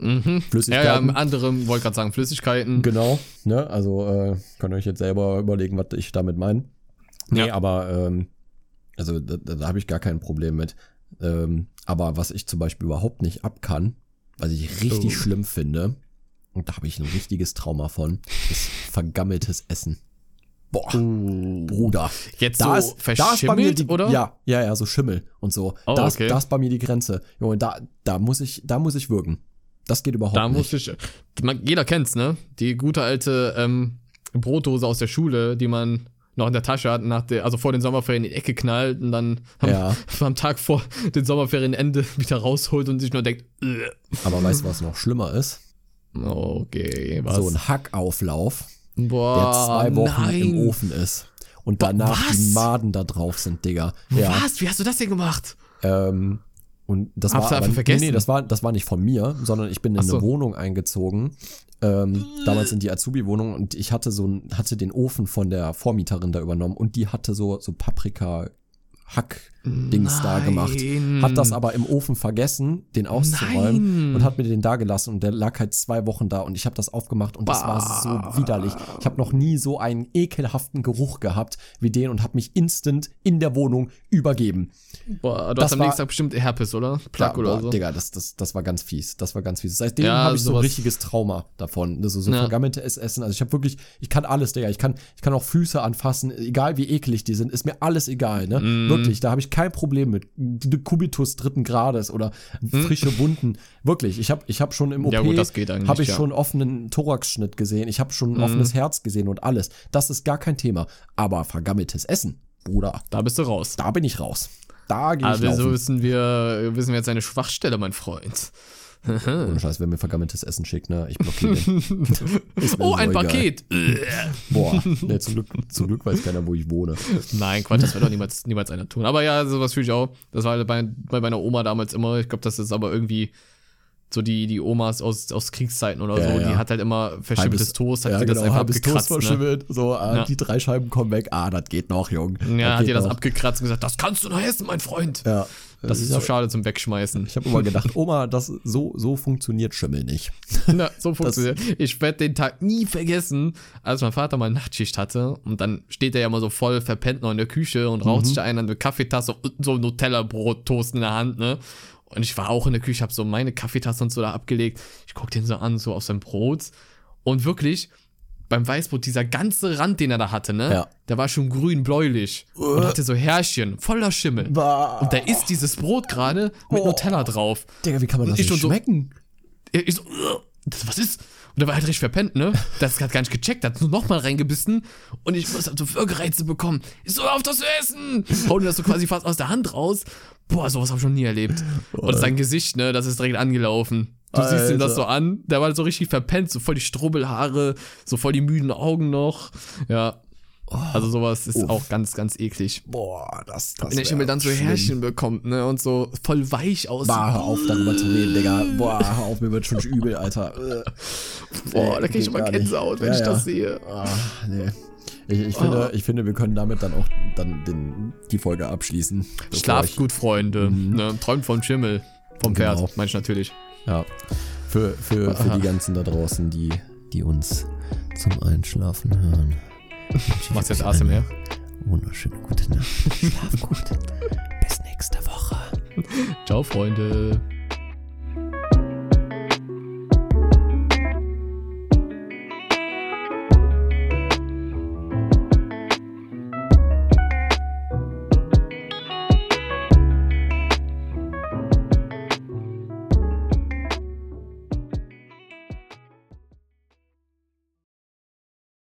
Mhm. Ja, ja, Flüssigkeiten. im anderen, wollte gerade sagen, Flüssigkeiten. Genau, ne? Also äh, könnt ihr euch jetzt selber überlegen, was ich damit meine. Nee, Ja. aber ähm, also da, da, habe ich gar kein Problem mit. Ähm, aber was ich zum Beispiel überhaupt nicht ab kann, was ich richtig Oh. schlimm finde, und da habe ich ein richtiges Trauma von, ist vergammeltes Essen. Boah, Bruder. Jetzt Da so ist, da ist bei mir verschimmelt, die, oder? Ja, ja, ja, so Schimmel und so. Oh, da, ist, okay. da ist bei mir die Grenze. Junge, da, da muss ich, da muss ich wirken. Das geht überhaupt Da nicht. muss ich. Man, jeder kennt's, ne? Die gute alte ähm, Brotdose aus der Schule, die man noch in der Tasche hat, nach der, also vor den Sommerferien in die Ecke knallt und dann am, Ja. *laughs* am Tag vor den Sommerferienende *laughs* wieder rausholt und sich nur denkt, "Ugh." Aber weißt du, was noch schlimmer ist? okay, was? So ein Hackauflauf, der Boah, zwei Wochen nein. im Ofen ist. Und danach was? die Maden da drauf sind, Digga. Ja. Was? Wie hast du das denn gemacht? Ähm, und das Hab's war aber, vergessen. Nee, nee, das war, das war nicht von mir, sondern ich bin in Ach so. eine Wohnung eingezogen. Ähm, damals in die Azubi-Wohnung und ich hatte so hatte den Ofen von der Vormieterin da übernommen und die hatte so, so Paprika Hack-Dings da gemacht. Hat das aber im Ofen vergessen, den auszuräumen Nein. und hat mir den da gelassen und der lag halt zwei Wochen da und ich habe das aufgemacht und das war so widerlich. Ich habe noch nie so einen ekelhaften Geruch gehabt wie den und habe mich instant in der Wohnung übergeben. Boah, du das hast am war- nächsten Tag bestimmt Herpes, oder? Plug Ja, oder boah, so. Digga, das, das, das war ganz fies. Das war ganz fies. Seitdem Ja, habe ich so ein richtiges Trauma davon. Ist so Ja. vergammelte Essen. Also ich habe wirklich, ich kann alles, Digga. Ich kann, ich kann auch Füße anfassen, egal wie eklig die sind, ist mir alles egal, ne? Mhm. Wirklich, da habe ich kein Problem mit. Kubitus dritten Grades oder frische Wunden. Wirklich, ich habe ich hab schon im OP, Mhm. Ja, habe ich ja. Mhm. schon offenen Thoraxschnitt gesehen. Ich habe schon ein offenes Herz gesehen und alles. Das ist gar kein Thema. Aber vergammeltes Essen, Bruder, Da bist du raus. da bin ich raus. Da gehe ich Aber so laufen. wissen wir, wissen wir jetzt eine Schwachstelle, mein Freund. Ohne Scheiß, wenn mir vergammeltes Essen schickt, ne? Ich blockiere den. *laughs* Oh, so ein egal. Paket. Boah, *laughs* ne, zum, Glück, zum Glück weiß keiner, wo ich wohne. Nein, Quatsch, das wird doch niemals, niemals einer tun. Aber ja, sowas fühle ich auch. Das war bei, bei meiner Oma damals immer. Ich glaube, das ist aber irgendwie so die, die Omas aus, aus Kriegszeiten oder Ja, so. ja. Die hat halt immer verschimmeltes Toast, hat ja, sie genau, das einfach halbes Toast abgekratzt. Ne? verschimmelt. So, ah, Ja. die drei Scheiben kommen weg. Ah, das geht noch, Jung. Ja, hat ihr das noch. abgekratzt und gesagt, das kannst du noch essen, mein Freund. Ja. Das ist ich so schade zum Wegschmeißen. Ich habe immer gedacht, *laughs* Oma, das, so, so funktioniert Schimmel nicht. Na, so funktioniert. Ich werde den Tag nie vergessen, als mein Vater mal Nachtschicht hatte und dann steht er ja immer so voll verpennt noch in der Küche und raucht sich da einen eine Kaffeetasse und so ein Nutella-Brot-Toast in der Hand, ne? Und ich war auch in der Küche, hab so meine Kaffeetasse und so da abgelegt. Ich guck den so an, so aus seinem Brot. Und wirklich, beim Weißbrot, dieser ganze Rand, den er da hatte, ne? Ja. Der war schon grün-bläulich. Und hatte so Härchen, voller Schimmel. Bah. Und da ist dieses Brot gerade mit Oh. Nutella drauf. Digga, wie kann man das Ich nicht schon so- schmecken? Ich so, "Ugh, das, was ist? Und der war halt richtig verpennt, ne? Das hat gar nicht gecheckt, hat nur nochmal reingebissen und ich muss halt so Würgereize bekommen. Ich so, auf das zu essen! Hau dir das so quasi fast aus der Hand raus. Boah, sowas habe ich schon nie erlebt. Und sein Gesicht, ne, das ist direkt angelaufen. Du siehst ihm das so an, der war so richtig verpennt, so voll die Strubbelhaare, so voll die müden Augen noch. Ja. Also sowas ist auch ganz, ganz eklig. Boah, das, das Wenn der Schimmel dann so schlimm. Härchen bekommt, ne, und so voll weich aussieht. Bah, hör auf, darüber zu reden, Digga. Boah, hör auf, mir wird schon *laughs* übel, Alter. Äh. Boah, Ey, da krieg ich immer. Gänsehaut, wenn Ja, ich ja. das sehe. Ah, nee. Ich, ich, finde, ich finde, wir können damit dann auch dann den, die Folge abschließen. Schlaft ich- gut, Freunde. Ne, träumt vom Schimmel. Vom Pferd, Genau. meinst du natürlich. Ja. Für, für, für die *laughs* ganzen da draußen, die, die uns zum Einschlafen hören. *laughs* Machst jetzt ASMR? Wunderschöne gute Nacht. Schlaf gut. *laughs* Bis nächste Woche. Ciao, Freunde.